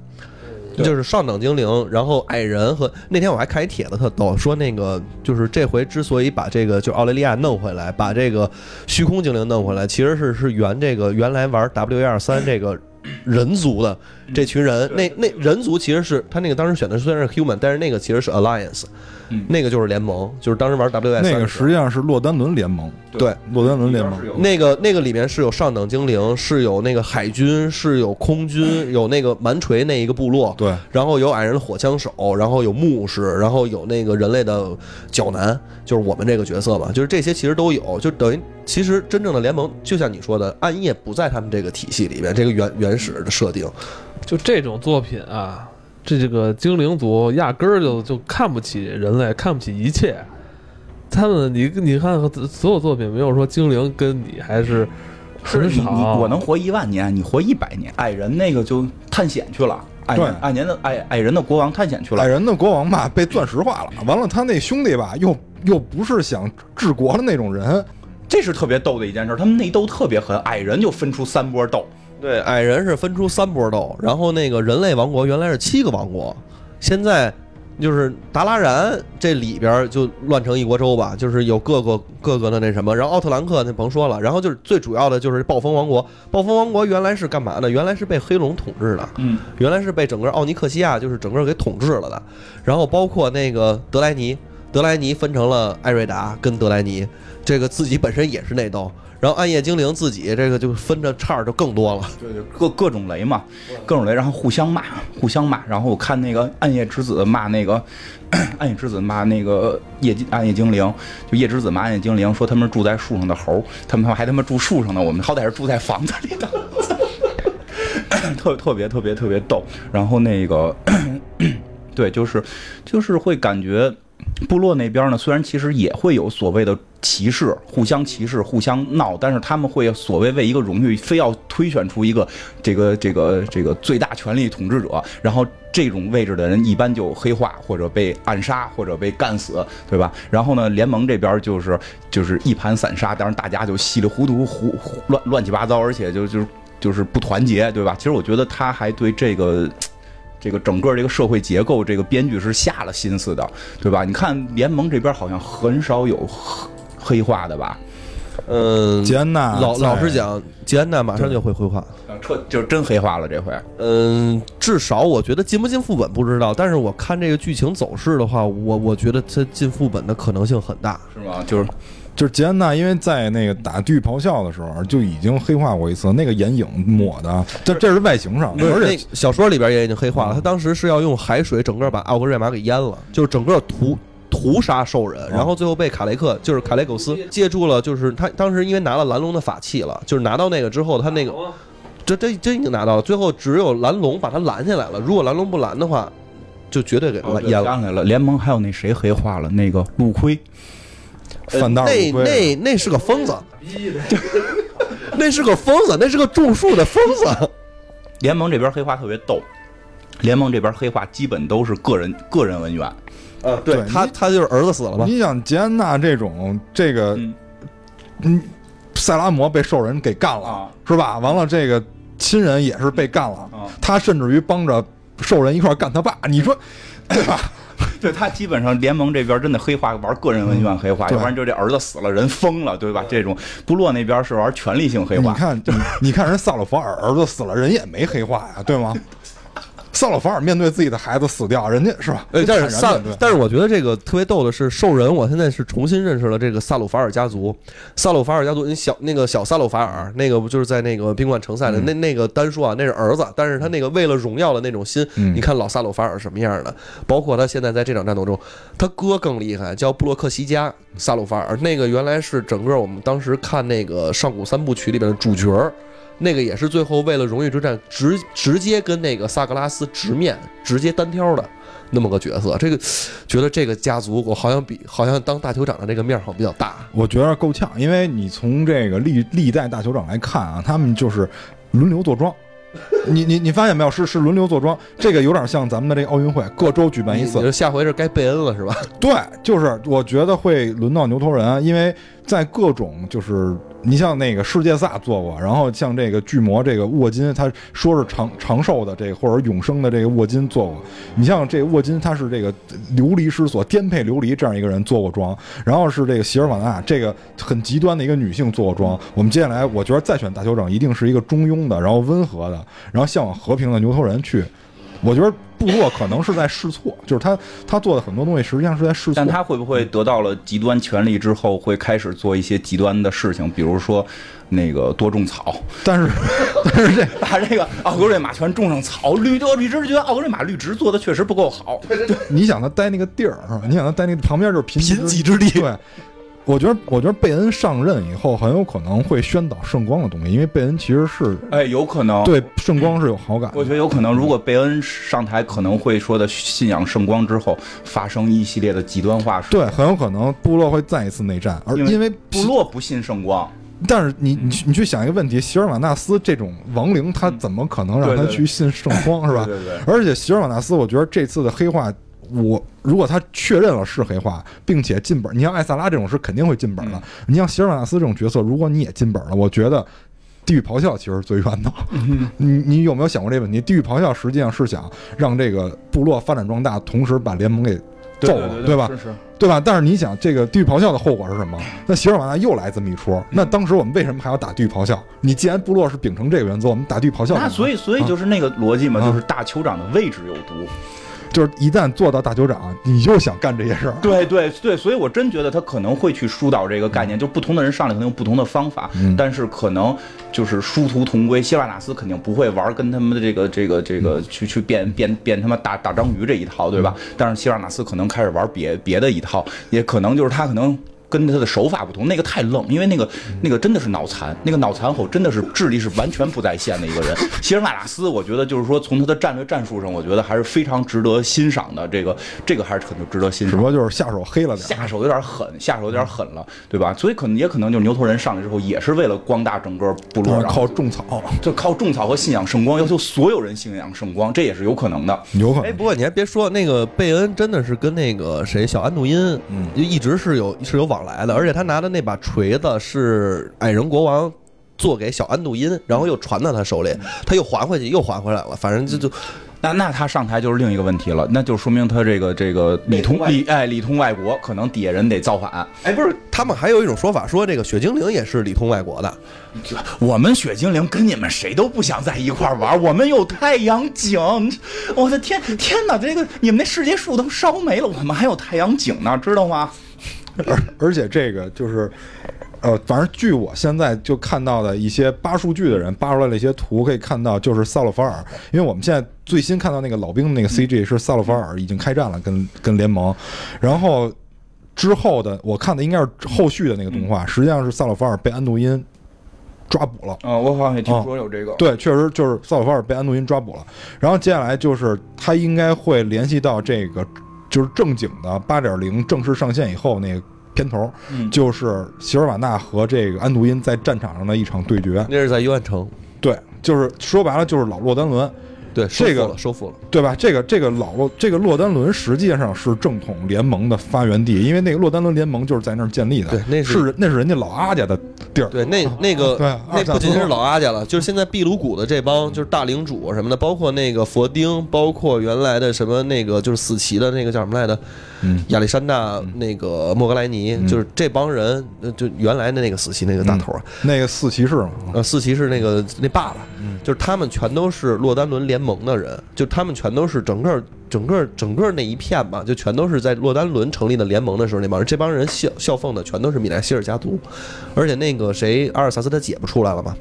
E: 就是上等精灵，然后矮人和那天我还看一帖子特逗，说那个就是这回之所以把这个就奥雷利亚弄回来，把这个虚空精灵弄回来，其实是是原这个原来玩 W 一二三这个人族的这群人，那那人族其实是他那个当时选的虽然是 human，但是那个其实是 alliance，
B: 嗯。
E: 那个就是联盟，就是当时玩 W S
C: 那个实际上是洛丹伦联盟，
E: 对。
C: 洛丹伦联盟。
E: 那个那个里面是有上等精灵，是有那个海军，是有空军，有那个蛮锤那一个部落，
C: 对，
E: 然后有矮人的火枪手，然后有牧师，然后有那个人类的角男，就是我们这个角色嘛，就是这些其实都有，就等于其实真正的联盟，就像你说的，暗夜不在他们这个体系里面，这个原原始的设定，
A: 就这种作品啊，这这个精灵族压根儿就就看不起人类，看不起一切。他们，你你看所有作品，没有说精灵跟你还是很
B: 是你你。我能活一万年，你活一百年。矮人那个就探险去了，矮人
C: 对
B: 矮年的矮矮人的国王探险去了
C: 矮。人的国王吧被钻石化了，完了他那兄弟吧又又不是想治国的那种人，
B: 这是特别逗的一件事，他们内斗特别狠，矮人就分出三波斗。
E: 对，矮人是分出三波斗，然后那个人类王国原来是七个王国，现在就是达拉然这里边就乱成一锅粥吧，就是有各个各个的那什么，然后奥特兰克那甭说了，然后就是最主要的就是暴风王国，暴风王国原来是干嘛的？原来是被黑龙统治的，
B: 嗯，
E: 原来是被整个奥尼克西亚就是整个给统治了的，然后包括那个德莱尼，德莱尼分成了艾瑞达跟德莱尼，这个自己本身也是内斗，然后暗夜精灵自己这个就分着叉儿就更多了。
B: 对对，各各种雷嘛，各种雷，然后互相骂，互相骂。然后我看那个暗夜之子骂那个 暗夜之子骂那个夜暗夜精灵，就夜之子骂暗夜精灵，说他们是住在树上的猴，他们还他妈住树上呢，我们好歹是住在房子里的，特特别特别特别逗。然后那个 对，就是就是会感觉。部落那边呢，虽然其实也会有所谓的歧视，互相歧视、互相闹，但是他们会所谓为一个荣誉，非要推选出一个这个这个这个最大权力统治者，然后这种位置的人一般就黑化或者被暗杀或者被干死，对吧？然后呢，联盟这边就是就是一盘散沙，当然大家就稀里糊涂、胡胡乱乱七八糟，而且就就就是不团结，对吧？其实我觉得他还对这个。这个整个这个社会结构，这个编剧是下了心思的，对吧？你看联盟这边好像很少有黑黑化的吧？
E: 嗯，
C: 吉安娜
E: 老老实讲，吉安娜马上就会黑化。
B: 彻就是真黑化了这回。
E: 嗯，至少我觉得进不进副本不知道，但是我看这个剧情走势的话，我我觉得他进副本的可能性很大。
B: 是吗？就是
C: 就是杰安娜，因为在那个打地狱咆哮的时候就已经黑化过一次，那个眼影抹的，这这是外形上，而且
E: 小说里边也已经黑化了，他当时是要用海水整个把奥格瑞玛给淹了，就是整个屠屠杀兽人，然后最后被卡雷克就是卡雷苟斯借助了，就是他当时因为拿了蓝龙的法器了，就是拿到那个之后，他那个这这真已经拿到了，最后只有蓝龙把他拦下来了，如果蓝龙不拦的话，就绝对给淹了。
B: 想起来了，联盟还有那谁黑化了？那个陆亏，
C: 范大
E: 那那那是个疯子，那是个疯子，那是个种树的疯子。
B: 联盟这边黑化特别逗。联盟这边黑化基本都是个人个人文员，
E: 呃，对他他就是儿子死了吧。
C: 你想吉安娜这种这个
B: 嗯
C: 嗯，塞拉摩被兽人给干了，
B: 啊
C: 是吧？完了，这个亲人也是被干了，
B: 啊
C: 他甚至于帮着兽人一块干他爸。你说，对吧？
B: 对他基本上联盟这边真的黑化玩个人恩怨黑化，要不然就这儿子死了人疯了，对吧？这种部落那边是玩权力性黑化，
C: 你看，你你看人萨鲁法尔儿子死了，人也没黑化呀，对吗？萨鲁法尔面对自己的孩子死掉，人家是吧？
E: 呃，但是但是我觉得这个特别逗的是，兽人，我现在是重新认识了这个萨鲁法尔家族。萨鲁法尔家族，你小那个小萨鲁法尔，那个不就是在那个宾馆城赛的、
C: 嗯
E: 那那个单说啊，那是儿子，但是他那个为了荣耀的那种心，
C: 嗯
E: 你看老萨鲁法尔什么样的，包括他现在在这场战斗中，他哥更厉害，叫布洛克西加萨鲁法尔，那个原来是整个我们当时看那个上古三部曲里边的主角儿。那个也是最后为了荣誉之战直直接跟那个萨格拉斯直面，直接单挑的那么个角色。这个觉得这个家族我好像比好像当大酋长的这个面儿好像比较大。
C: 我觉得够呛，因为你从这个历历代大酋长来看啊，他们就是轮流坐庄。你你你发现没有？是是轮流坐庄，这个有点像咱们的这个奥运会，各州举办一次
E: 你。说下回是该贝恩了是吧？
C: 对，就是我觉得会轮到牛头人，因为在各种就是你像那个世界赛做过，然后像这个巨魔这个沃金，他说是长长寿的这个或者永生的这个沃金做过。你像这沃金，他是这个流离失所颠沛流离这样一个人做过妆，然后是这个席尔瓦纳这个很极端的一个女性做过妆。我们接下来我觉得再选大酋长一定是一个中庸的，然后温和的，然后向往和平的牛头人去。我觉得部落可能是在试错，就是他他做的很多东西实际上是在试错。
B: 但他会不会得到了极端权力之后，会开始做一些极端的事情，比如说那个多种草，
C: 但是 但是这
B: 把这个奥格瑞玛全种上草，绿多绿植觉得奥格瑞玛绿植做的确实不够好。
C: 对你想他待那个地儿是吧？你想他待那个旁边就是贫
E: 贫瘠之地
C: 对，我觉得我觉得贝恩上任以后很有可能会宣导圣光的东西，因为贝恩其实是
B: 哎，有可能。
C: 对圣光是有好感的。
B: 我觉得有可能，如果贝恩上台，可能会说的信仰圣光之后，发生一系列的极端化事。
C: 对，很有可能部落会再一次内战，而
B: 因为部落不信圣光，
C: 但是你你去你去想一个问题，席尔瓦纳斯这种亡灵，他怎么可能让他去信圣光是吧？
B: 对对对
C: 而且席尔瓦纳斯，我觉得这次的黑化，我如果他确认了是黑化，并且进本，你像艾萨拉这种是肯定会进本的。
B: 嗯
C: 你像席尔瓦纳斯这种角色，如果你也进本了，我觉得地狱咆哮其实是最冤的。你你有没有想过这个问题？地狱咆哮实际上是想让这个部落发展壮大，同时把联盟给揍了，
B: 对
C: 吧？对吧？但是你想，这个地狱咆哮的后果是什么？那席尔瓦纳又来这么一出，那当时我们为什么还要打地狱咆哮？你既然部落是秉承这个原则，我们打地狱咆哮，
B: 那所以所以就是那个逻辑嘛，
C: 啊
B: 就是大酋长的位置有毒。
C: 就是一旦做到大酋长，你就想干这些事儿。
B: 对对对，所以我真觉得他可能会去疏导这个概念，就不同的人上来可能有不同的方法，
C: 嗯
B: 但是可能就是殊途同归。希瓦纳斯肯定不会玩跟他们的这个这个这个去去变变变他妈大大章鱼这一套，对吧？但是希瓦纳斯可能开始玩别别的一套，也可能就是他可能。跟他的手法不同，那个太愣，因为那个那个真的是脑残，那个脑残后真的是智力是完全不在线的一个人。希尔瓦拉斯，我觉得就是说从他的战略战术上，我觉得还是非常值得欣赏的。这个这个还是很值得欣赏
C: 只不。过就是下手黑了点。
B: 下手有点狠，下手有点狠了，对吧？所以可能也可能就是牛头人上来之后，也是为了光大整个部落，
C: 靠种草，
B: 就靠种草和信仰圣光，要求所有人信仰圣光，这也是有可能的。
E: 哎，
C: 有可能
E: 不过你还别说，那个贝恩真的是跟那个谁小安杜因，
C: 嗯
E: 就一直是有是有往来的，而且他拿的那把锤子是矮人国王做给小安度因，然后又传到他手里，他又还回去，又还回来了，反正就就
B: 那那他上台就是另一个问题了，那就说明他这个这个里通
E: 外
B: 里哎里通外国，可能底下人得造反。
E: 哎，不是，他们还有一种说法，说这个雪精灵也是里通外国的，
B: 我们雪精灵跟你们谁都不想在一块儿玩，我们有太阳井，我的天天哪，这个你们那世界树都烧没了，我们还有太阳井呢，知道吗？
C: 而而且这个就是，呃，反正据我现在就看到的一些扒数据的人扒出来的一些图，可以看到就是萨洛法尔，因为我们现在最新看到那个老兵的那个 CG 是萨洛法尔已经开战了，跟跟联盟，然后之后的我看的应该是后续的那个动画，实际上是萨洛法尔被安杜因抓捕了。
B: 啊、我好像也听说有这个。
C: 对，确实就是萨鲁法尔被安杜因抓捕了。然后接下来就是他应该会联系到这个，就是正经的八点零正式上线以后那个片头，
B: 嗯。
C: 就是席尔瓦纳和这个安杜因在战场上的一场对决。
E: 那是在幽暗城，
C: 对，就是说白了就是老洛丹伦，
E: 对，收
C: 这个
E: 收复了。
C: 对吧？这个这个老洛这个洛丹伦实际上是正统联盟的发源地，因为那个洛丹伦联盟就是在那儿建立的，
E: 对那是
C: 是那是人家老阿家的地儿。
E: 对，那那个
C: 对
E: 那不仅仅是老阿家了，就是现在秘鲁谷的这帮就是大领主什么的，包括那个佛丁，包括原来的什么那个就是死骑的那个叫什么来着？
C: 嗯，
E: 亚历山大那个莫格莱尼，就是这帮人，呃就原来的那个死骑那个大头啊，
C: 那个四骑士嘛，
E: 呃，四骑士那个那爸爸，就是他们全都是洛丹伦联盟的人，就他们全都是整个整个整个那一片吧，就全都是在洛丹伦成立的联盟的时候那帮人，这帮人效效奉的全都是米奈希尔家族，而且那个谁阿尔萨斯他姐不出来了吗？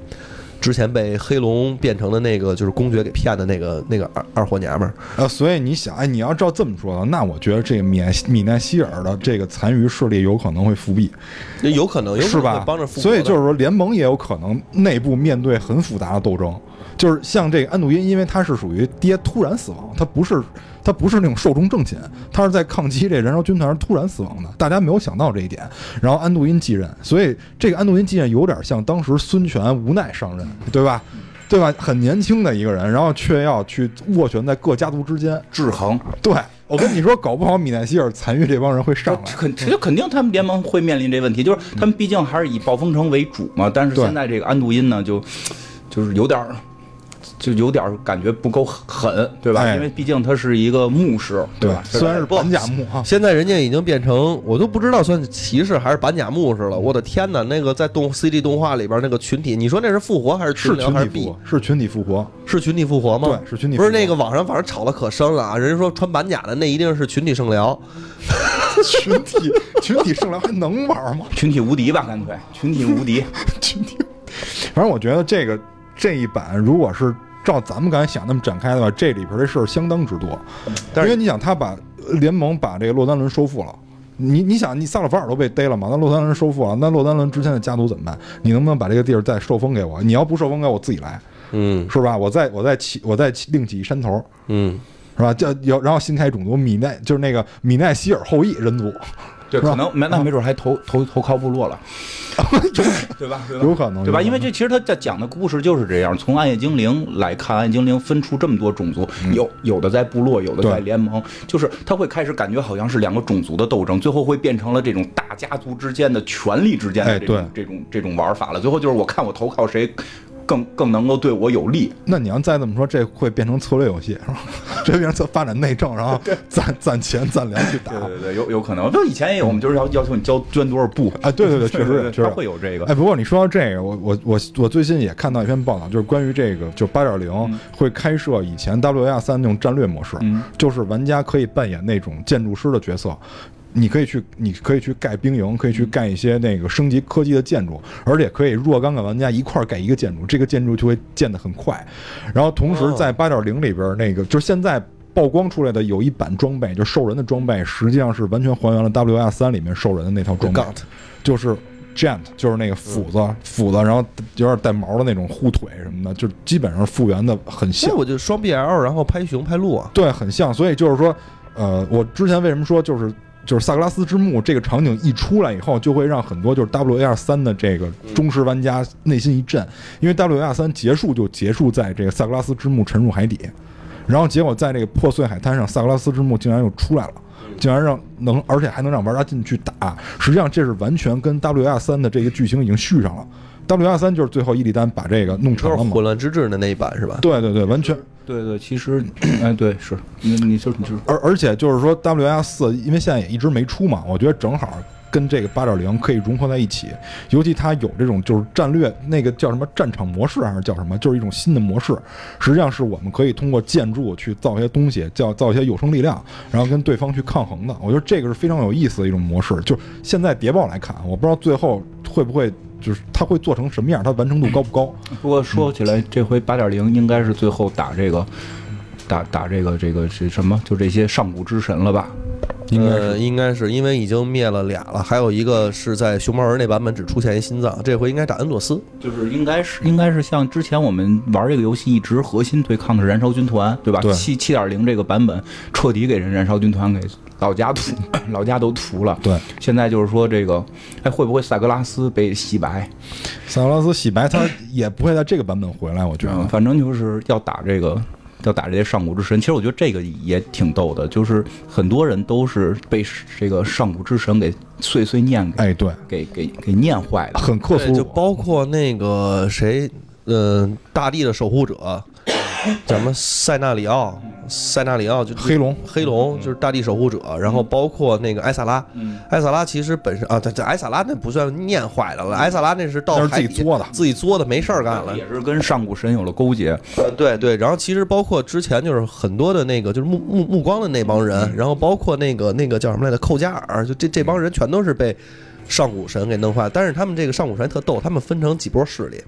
E: 之前被黑龙变成的那个就是公爵给骗的那个那个二二货娘们儿，
C: 呃，所以你想，哎，你要照这么说的，那我觉得这个米奈米奈希尔的这个残余势力有可能会复辟，
E: 那有可能有可
C: 是吧
E: 能？帮着复
C: 所以就是说，联盟也有可能内部面对很复杂的斗争。就是像这个安杜因，因为他是属于爹突然死亡，他不是他不是那种寿终正寝，他是在抗击这燃烧军团突然死亡的，大家没有想到这一点。然后安杜因继任，所以这个安杜因继任有点像当时孙权无奈上任，对吧？对吧？很年轻的一个人，然后却要去斡旋在各家族之间。
B: 制衡，
C: 对我跟你说，搞不好米奈希尔残余这帮人会上来。
B: 肯这就肯定他们联盟会面临这问题，就是他们毕竟还是以暴风城为主嘛。但是现在这个安杜因呢，就就是有点儿。就有点儿感觉不够狠，对吧？
C: 哎
B: 因为毕竟他是一个牧师，
C: 对
B: 吧？
C: 虽然是板甲木啊，
E: 现在人家已经变成，我都不知道算骑士还是板甲牧师了。我的天哪，那个在动 CG 动画里边那个群体，你说那是复活还是
C: 是
E: 群聊还是
C: 群体复
E: B？
C: 活，是群体复活。
E: 是群体复活吗？
C: 对是群体
E: 不是那个网上反正吵得可深了啊！人家说穿板甲的那一定是群体圣疗，
C: 群体群体圣疗还能玩吗？
B: 群体无敌吧，干脆群体无敌。
C: 群体，反正我觉得这个这一版如果是照咱们刚才想那么展开的话，这里边的事儿相当之多。
E: 但是
C: 因为你想，他把联盟把这个洛丹伦收复了。你你想，你萨勒法尔都被逮了嘛？那洛丹伦收复了，那洛丹伦之前的家族怎么办？你能不能把这个地儿再受封给我？你要不受封给我，我自己来，
E: 嗯
C: 是吧？我再我再起我再另起一山头，
E: 嗯，
C: 是吧？叫有然后新开种族米奈，就是那个米奈希尔后裔人族，
B: 对，可能没那没准还投投投靠部落了 对吧？对吧？
C: 有可能，
B: 对吧？因为这其实他在讲的故事就是这样。从暗夜精灵来看，暗夜精灵分出这么多种族，有有的在部落，有的在联盟，就是他会开始感觉好像是两个种族的斗争，最后会变成了这种大家族之间的权力之间的
C: 哎
B: 这种、这种这种玩法了。最后就是我看我投靠谁。更更能够对我有利。
C: 那你要再这么说，这会变成策略游戏，是吧？这变成策发展内政，然后攒攒钱攒粮去打。
B: 对对对，有有可能。就以前也有，我们就是要要求你交捐多少布。
C: 哎，对对对，确实有，确实
B: 会有这个。
C: 哎，不过你说到这个，我我我我最近也看到一篇报道，就是关于这个，就八点零会开设以前 WR 三那种战略模式，
B: 嗯
C: 就是玩家可以扮演那种建筑师的角色。你可以去，你可以去盖兵营，可以去盖一些那个升级科技的建筑，而且可以若干个玩家一块儿盖一个建筑，这个建筑就会建得很快。然后同时在八点零里边，那个就是现在曝光出来的有一版装备，就兽人的装备，实际上是完全还原了 WR 三里面兽人的那套装备。就是 Gent，就是那个斧子，斧子，然后有点带毛的那种护腿什么的，就基本上复原的很像
E: 那，我就双 BL，然后拍熊拍鹿啊，
C: 对，很像。所以就是说，呃，我之前为什么说就是。就是萨格拉斯之墓这个场景一出来以后，就会让很多就是 WAR 三的这个忠实玩家内心一震，因为 WAR 三结束就结束在这个萨格拉斯之墓沉入海底，然后结果在这个破碎海滩上，萨格拉斯之墓竟然又出来了，竟然让能，而且还能让玩家进去打。实际上这是完全跟 WR 三的这个剧情已经续上了。WR 三就是最后伊利丹把这个弄成了嘛
E: 混？乱之治的那一版是吧？
C: 对对对，完全。
B: 对对，其实，哎，对，是。你你就你就
C: 而而且就是说，W S 四因为现在也一直没出嘛，我觉得正好跟这个八点零可以融合在一起。尤其它有这种就是战略那个叫什么战场模式还是叫什么，就是一种新的模式。实际上是我们可以通过建筑去造一些东西，叫造一些有生力量，然后跟对方去抗衡的。我觉得这个是非常有意思的一种模式。就是现在谍报来看，我不知道最后会不会就是它会做成什么样，它完成度高不高？
B: 不过说起来，这回八点零应该是最后打这个，打打这个这个是什么？就这些上古之神了吧？
C: 应该
E: 呃，应该是因为已经灭了俩了，还有一个是在熊猫人那版本只出现一心脏，这回应该打恩佐斯。
B: 就是应该是应该是像之前我们玩这个游戏一直核心对抗的是燃烧军团，对吧？
C: 对
B: 七七点零这个版本彻底给人燃烧军团给老家屠，老家都屠了。
C: 对。
B: 现在就是说这个，哎，会不会塞格拉斯被洗白？
C: 萨格拉斯洗白，他也不会在这个版本回来，我觉得。
B: 嗯，反正就是要打这个，要打这些上古之神。其实我觉得这个也挺逗的，就是很多人都是被这个上古之神给碎碎念给、
C: 哎，对，
B: 给给给念坏的。
C: 很克苏鲁，
E: 就包括那个谁，呃、大地的守护者，叫什么塞纳里奥，塞纳里奥就
C: 黑龙
E: 黑龙就是大地守护者，然后包括那个埃萨拉，
B: 嗯。
E: 埃萨拉其实本身啊，这这埃萨拉那不算念坏了了，埃萨拉那是到
C: 自己作的
E: 自己作的，没事儿干了。
B: 也是跟上古神有了勾结，
E: 呃，对对，然后其实包括之前就是很多的那个就是目目目光的那帮人，然后包括那个那个叫什么来着寇加尔，就这这帮人全都是被上古神给弄坏。但是他们这个上古神特逗，他们分成几波势力，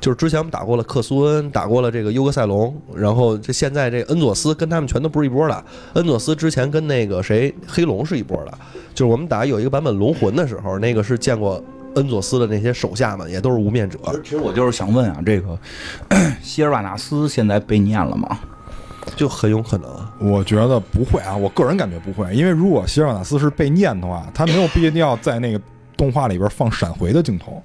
E: 就是之前我们打过了克苏恩，打过了这个优格塞隆，然后这现在这恩佐斯跟他们全都不是一波的。恩佐斯之前跟那个谁黑龙是一波的，就是我们打有一个版本龙魂的时候，那个是见过。恩佐斯的那些手下们也都是无面者，
B: 其实我就是想问啊，这个希尔瓦纳斯现在被念了吗？
E: 就很有可能。
C: 我觉得不会啊，我个人感觉不会，因为如果希尔瓦纳斯是被念的话，他没有必要在那个动画里边放闪回的镜头。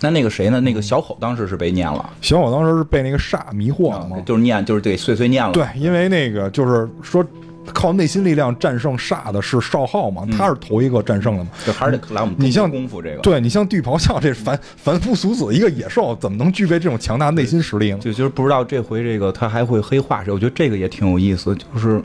B: 那那个谁呢？那个小口当时是被念了，
C: 小口当时是被那个煞迷惑了嘛？
B: 就是念，就是给碎碎念了。
C: 对，因为那个就是说靠内心力量战胜煞的是少昊嘛，他是头一个战胜的嘛。
B: 就还是得来我们
C: 你像
B: 功夫这个，
C: 对你像地咆哮这凡凡夫俗子一个野兽，怎么能具备这种强大内心实力呢？
B: 就就是不知道这回这个他还会黑化谁，我觉得这个也挺有意思，就是。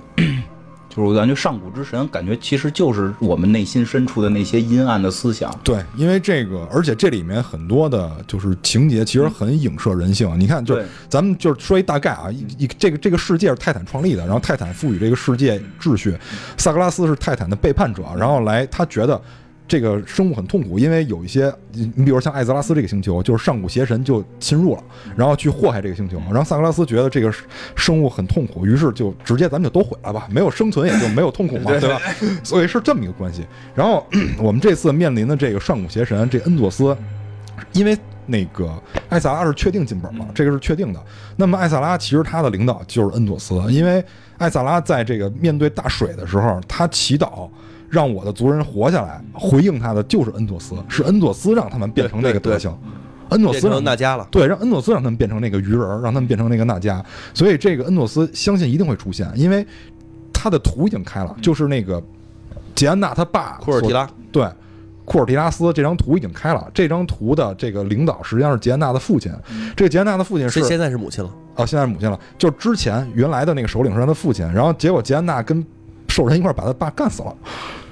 B: 就是我感觉上古之神，感觉其实就是我们内心深处的那些阴暗的思想。
C: 对，因为这个，而且这里面很多的就是情节，其实很影射人性。你看，就是咱们就是说一大概啊，一一这个这个世界是泰坦创立的，然后泰坦赋予这个世界秩序，萨格拉斯是泰坦的背叛者，然后来他觉得。这个生物很痛苦，因为有一些，你你比如像艾泽拉斯这个星球，就是上古邪神就侵入了，然后去祸害这个星球。然后萨格拉斯觉得这个生物很痛苦，于是就直接咱们就都毁了吧，没有生存也就没有痛苦嘛，对吧？所以是这么一个关系。然后我们这次面临的这个上古邪神这恩佐斯，因为那个艾萨拉是确定进本了，这个是确定的。那么艾萨拉其实他的领导就是恩佐斯，因为艾萨拉在这个面对大水的时候，他祈祷。让我的族人活下来，回应他的就是恩佐斯，是恩佐斯让他们变成那个德行。恩佐斯让
E: 成纳迦了。
C: 对，让恩佐斯让他们变成那个鱼人儿，让他们变成那个纳迦。所以这个恩佐斯相信一定会出现，因为他的图已经开了，就是那个杰安娜他爸
E: 库尔提拉
C: 对。库尔提拉斯这张图已经开了，这张图的这个领导实际上是杰安娜的父亲，这个杰安娜的父亲是
E: 这现在是母亲了。
C: 哦，现在是母亲了，就之前原来的那个首领是他的父亲，然后结果杰安娜跟兽人一块儿把他爸干死了，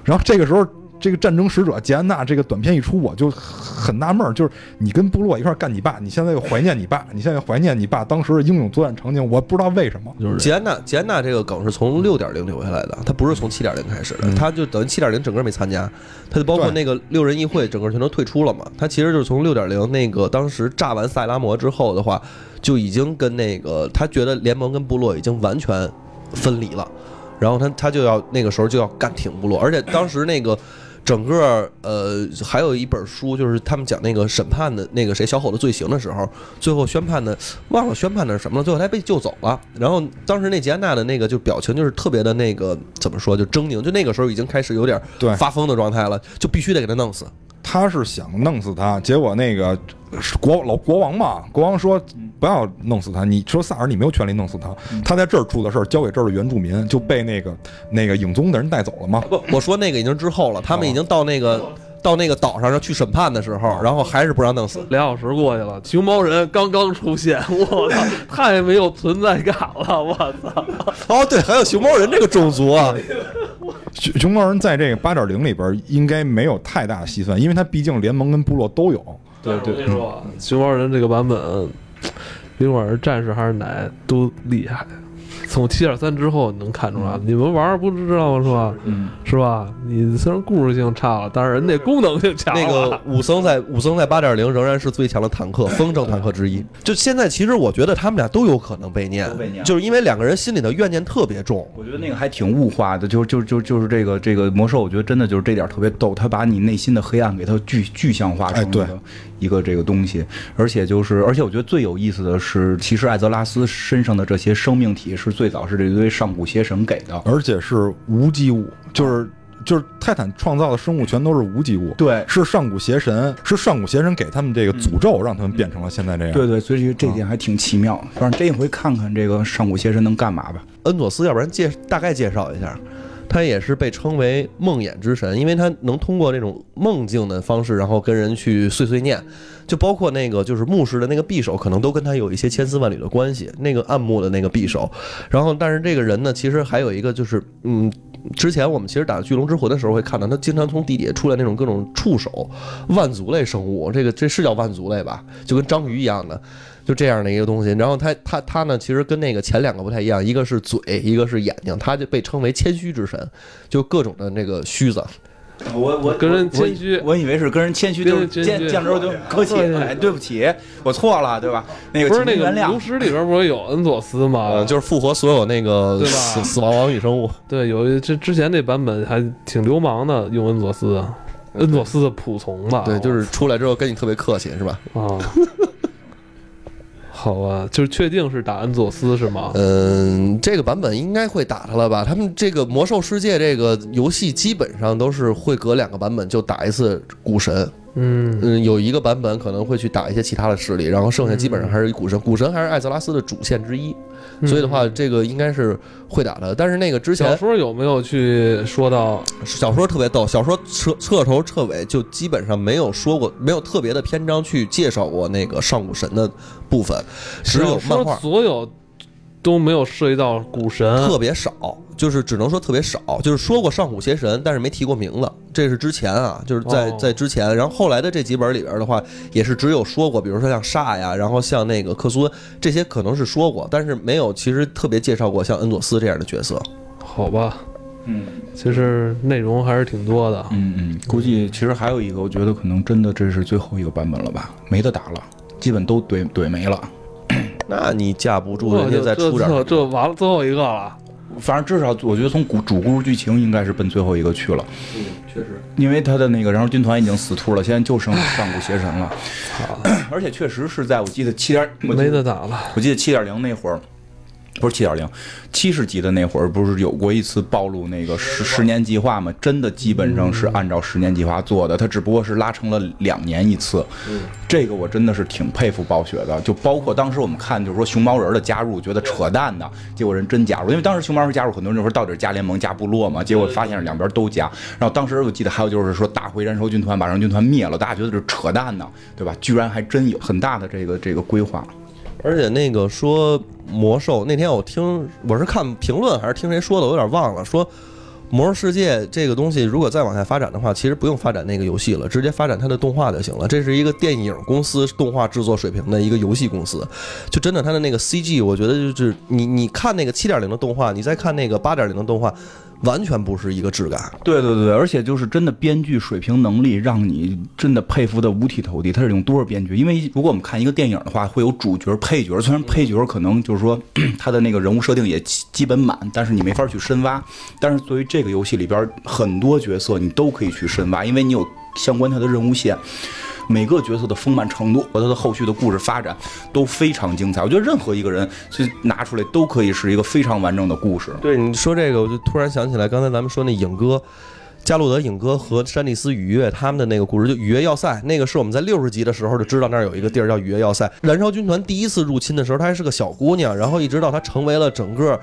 C: 然后这个时候。这个战争使者杰安娜这个短片一出，我就很纳闷儿，就是你跟部落一块儿干你爸，你现在又怀念你爸，你现在又怀念你爸当时的英勇作战场景，我不知道为什么。
A: 就是
E: 杰安娜，杰安娜这个梗是从六点零留下来的，它不是从七点零开始的，它就等于七点零整个没参加，它就包括那个六人议会整个全都退出了嘛。它其实就是从六点零那个当时炸完塞拉摩之后的话，就已经跟那个他觉得联盟跟部落已经完全分离了，然后他他就要那个时候就要干挺部落，而且当时那个。整个呃，还有一本书，就是他们讲那个审判的那个谁小伙子罪行的时候，最后宣判的忘了宣判的是什么了，最后他被救走了。然后当时那杰安娜的那个就表情就是特别的那个怎么说，就狰狞，就那个时候已经开始有点
C: 对
E: 发疯的状态了，就必须得给他弄死。
C: 他是想弄死他，结果那个国老国王嘛，国王说不要弄死他，你说萨尔你没有权利弄死他，他在这儿出的事儿交给这儿的原住民，就被那个那个影宗的人带走了吗。
E: 不，我说那个已经之后了，他们已经到那个 到那个岛上要去审判的时候，然后还是不让弄死。
A: 俩小时过去了，熊猫人刚刚出现，我操，太没有存在感了，我操！
E: 哦，对，还有熊猫人这个种族啊，
C: 熊熊猫人在这个八点零里边应该没有太大的戏份，因为他毕竟联盟跟部落都有。
A: 对对，我跟你说，熊猫人这个版本，甭管是战士还是奶都厉害。从七点三之后能看出来，你们玩儿不知道吗？是吧？
B: 嗯，
A: 是吧？你虽然故事性差了，但是人那功能性强了。
E: 那个 武僧在武僧在八点零仍然是最强的坦克，风筝坦克之一。就现在，其实我觉得他们俩都有可能被念
B: 被，念
E: 就是因为两个人心里的怨念特别重。
B: 我觉得那个还挺物化的，就就就就是这个这个魔兽，我觉得真的就是这点特别逗，他把你内心的黑暗给它具具象化成
C: 哎对
B: 一个、这个东西，而且就是而且我觉得最有意思的是，其实艾泽拉斯身上的这些生命体是最早是这堆上古邪神给的，
C: 而且是无机物，就是就是泰坦创造的生物全都是无机物，
B: 对
C: 是上古邪神，是上古邪神给他们这个诅咒，让他们变成了现在这样。
B: 对对，所以这一点还挺奇妙。反正这一回看看这个上古邪神能干嘛吧。
E: 恩佐斯，要不然介大概介绍一下，他也是被称为梦魇之神，因为他能通过这种梦境的方式，然后跟人去碎碎念，就包括那个就是牧师的那个匕首，可能都跟他有一些千丝万缕的关系。那个暗木的那个匕首，然后但是这个人呢，其实还有一个就是，嗯。之前我们其实打巨龙之魂的时候会看到，他经常从地底下出来那种各种触手、万族类生物，这个这是叫万族类吧？就跟章鱼一样的，就这样的一个东西。然后他他他呢，其实跟那个前两个不太一样，一个是嘴，一个是眼睛，他就被称为谦虚之神，就各种的那个须子。
B: 我我
A: 跟人谦虚
B: 我以为是跟人谦虚，
A: 跟
B: 就是见见着就客气，
A: 对
B: 哎，对不起，我错了，对吧？那个
A: 不是那个
B: 请原谅
A: 炉。石里边不是有恩佐斯吗？
E: 嗯，就是复活所有那个
A: 对吧
E: 死死亡王与生物。
A: 对，有这之前那版本还挺流氓的，用恩佐斯，恩佐斯的仆从吧？
E: 对，就是出来之后跟你特别客气，是吧？
A: 啊。好啊，就是确定是打恩佐斯是吗？
E: 嗯，这个版本应该会打他了吧？他们这个魔兽世界这个游戏基本上都是会隔两个版本就打一次古神，
A: 嗯，
E: 嗯，有一个版本可能会去打一些其他的势力，然后剩下基本上还是以古神，古神还是艾泽拉斯的主线之一，所以的话，这个应该是会打的。但是那个之前小
A: 说有没有去说到？
E: 小说特别逗，小说彻彻头彻尾就基本上没有说过，没有特别的篇章去介绍过那个上古神的部分，只有
A: 说
E: 漫画。
A: 所有都没有涉及到古神，
E: 特别少，就是只能说特别少，就是说过上古邪神，但是没提过名字。这是之前啊，就是在
A: 哦
E: 在之前，然后后来的这几本里边的话，也是只有说过，比如说像煞呀，然后像那个克苏恩这些可能是说过，但是没有其实特别介绍过像恩佐斯这样的角色。
A: 好吧，
B: 嗯
A: 其实内容还是挺多的。
B: 嗯嗯，估计其实还有一个，我觉得可能真的这是最后一个版本了吧，没得打了，基本都怼怼没了。
E: 那你架不住人家再出点儿
A: 这这完了，最后一个了。
B: 反正至少我觉得从主主故事剧情应该是奔最后一个去了，
E: 嗯，确实。
B: 因为他的那个燃烧军团已经死秃了，现在就剩上古邪神了。而且确实是在我记得七点，我记得
A: 没得打了。
B: 我记得七点零那会儿，不是七点零，七十级的那会儿不是有过一次暴露那个十十年计划吗？真的基本上是按照十年计划做的，它只不过是拉成了两年一次。这个我真的是挺佩服暴雪的，就包括当时我们看就是说熊猫人的加入，觉得扯淡的，结果人真加入，因为当时熊猫人加入，很多人就说到底是加联盟加部落嘛，结果发现是两边都加。然后当时我记得还有就是说打回燃烧军团，把燃烧军团灭了，大家觉得这是扯淡呢，对吧？居然还真有很大的这个这个规划。
E: 而且那个说魔兽那天我听我是看评论还是听谁说的，我有点忘了。说魔兽世界这个东西如果再往下发展的话，其实不用发展那个游戏了，直接发展它的动画就行了。这是一个电影公司动画制作水平的一个游戏公司，就真的它的那个 CG，我觉得就是你你看那个七点零的动画，你再看那个八点零的动画。完全不是一个质感。
B: 对对对，而且就是真的编剧水平能力，让你真的佩服的五体投地。他是用多少编剧？因为如果我们看一个电影的话，会有主角、配角，虽然配角可能就是说 他的那个人物设定也基本满，但是你没法去深挖。但是作为这个游戏里边很多角色，你都可以去深挖，因为你有相关他的任务线。每个角色的丰满程度和他的后续的故事发展都非常精彩。我觉得任何一个人去拿出来都可以是一个非常完整的故事。
E: 对你说这个，我就突然想起来，刚才咱们说那影哥，加洛德影哥和山蒂斯雨月他们的那个故事，就雨月要塞。那个是我们在六十集的时候就知道那儿有一个地儿叫雨月要塞。燃烧军团第一次入侵的时候，她还是个小姑娘，然后一直到她成为了整个。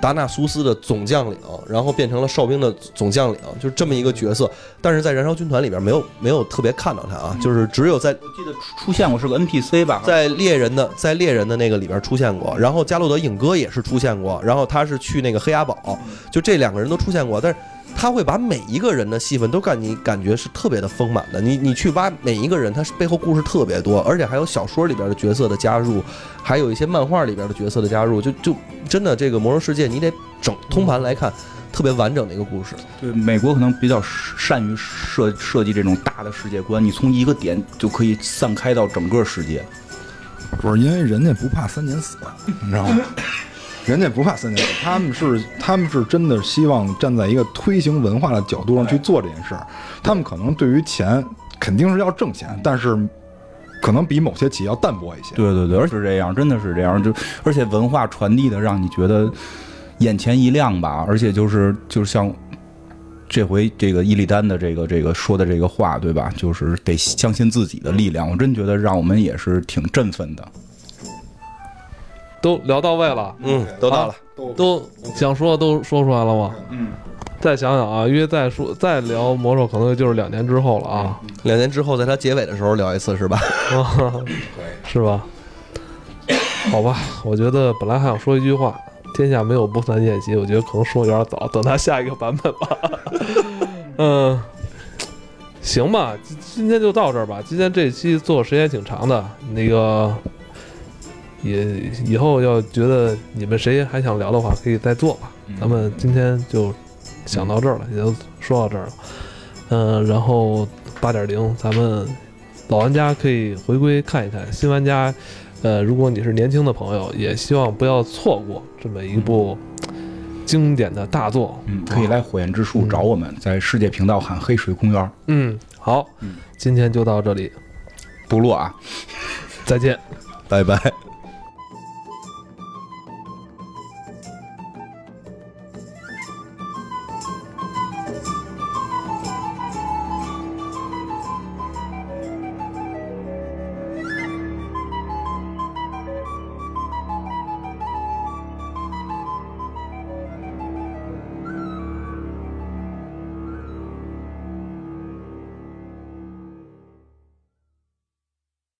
E: 达纳苏斯的总将领，然后变成了哨兵的总将领，就是这么一个角色。但是在燃烧军团里边没有没有特别看到她啊，就是只有在
B: 我记得出现过是个 NPC 吧，
E: 在猎人的在猎人的那个里边出现过。然后加洛德影哥也是出现过，然后他是去那个黑鸦堡，就这两个人都出现过，但是。他会把每一个人的戏份都感你感觉是特别的丰满的，你你去挖每一个人，他是背后故事特别多，而且还有小说里边的角色的加入，还有一些漫画里边的角色的加入，就就真的这个魔兽世界你得整通盘来看，特别完整的一个故事。
B: 对，美国可能比较善于设设计这种大的世界观，你从一个点就可以散开到整个世界。
C: 不是因为人家不怕三年死，你知道吗？人家不怕三年，他们是他们是真的希望站在一个推行文化的角度上去做这件事儿。他们可能对于钱肯定是要挣钱，但是可能比某些企业要淡薄一些。
B: 对对对，而是这样，真的是这样。就而且文化传递的让你觉得眼前一亮吧。而且就是就是像这回这个伊利丹的这个这个说的这个话，对吧？就是得相信自己的力量。我真觉得让我们也是挺振奋的。
A: 都聊到位了，
E: 嗯，都到了，
A: 都想说的都说出来了吗？
B: 嗯，
A: 再想想啊，因为再说再聊魔兽，可能就是两年之后了啊。
E: 两年之后，在它结尾的时候聊一次是吧？
A: 啊 是吧？好吧，我觉得本来还想说一句话：“天下没有不散宴席。”我觉得可能说有点早，等它下一个版本吧。嗯，行吧，今天就到这儿吧。今天这期做时间挺长的，那个。也以后要觉得你们谁还想聊的话，可以再做吧。咱们今天就想到这儿了，也就说到这儿了。嗯，然后八点零，咱们老玩家可以回归看一看，新玩家，呃，如果你是年轻的朋友，也希望不要错过这么一部经典的大作。
B: 嗯，可以来火焰之树找我们，在世界频道喊黑水公园。
A: 嗯，好，今天就到这里，
B: 不落啊，
A: 再见，
E: 拜拜。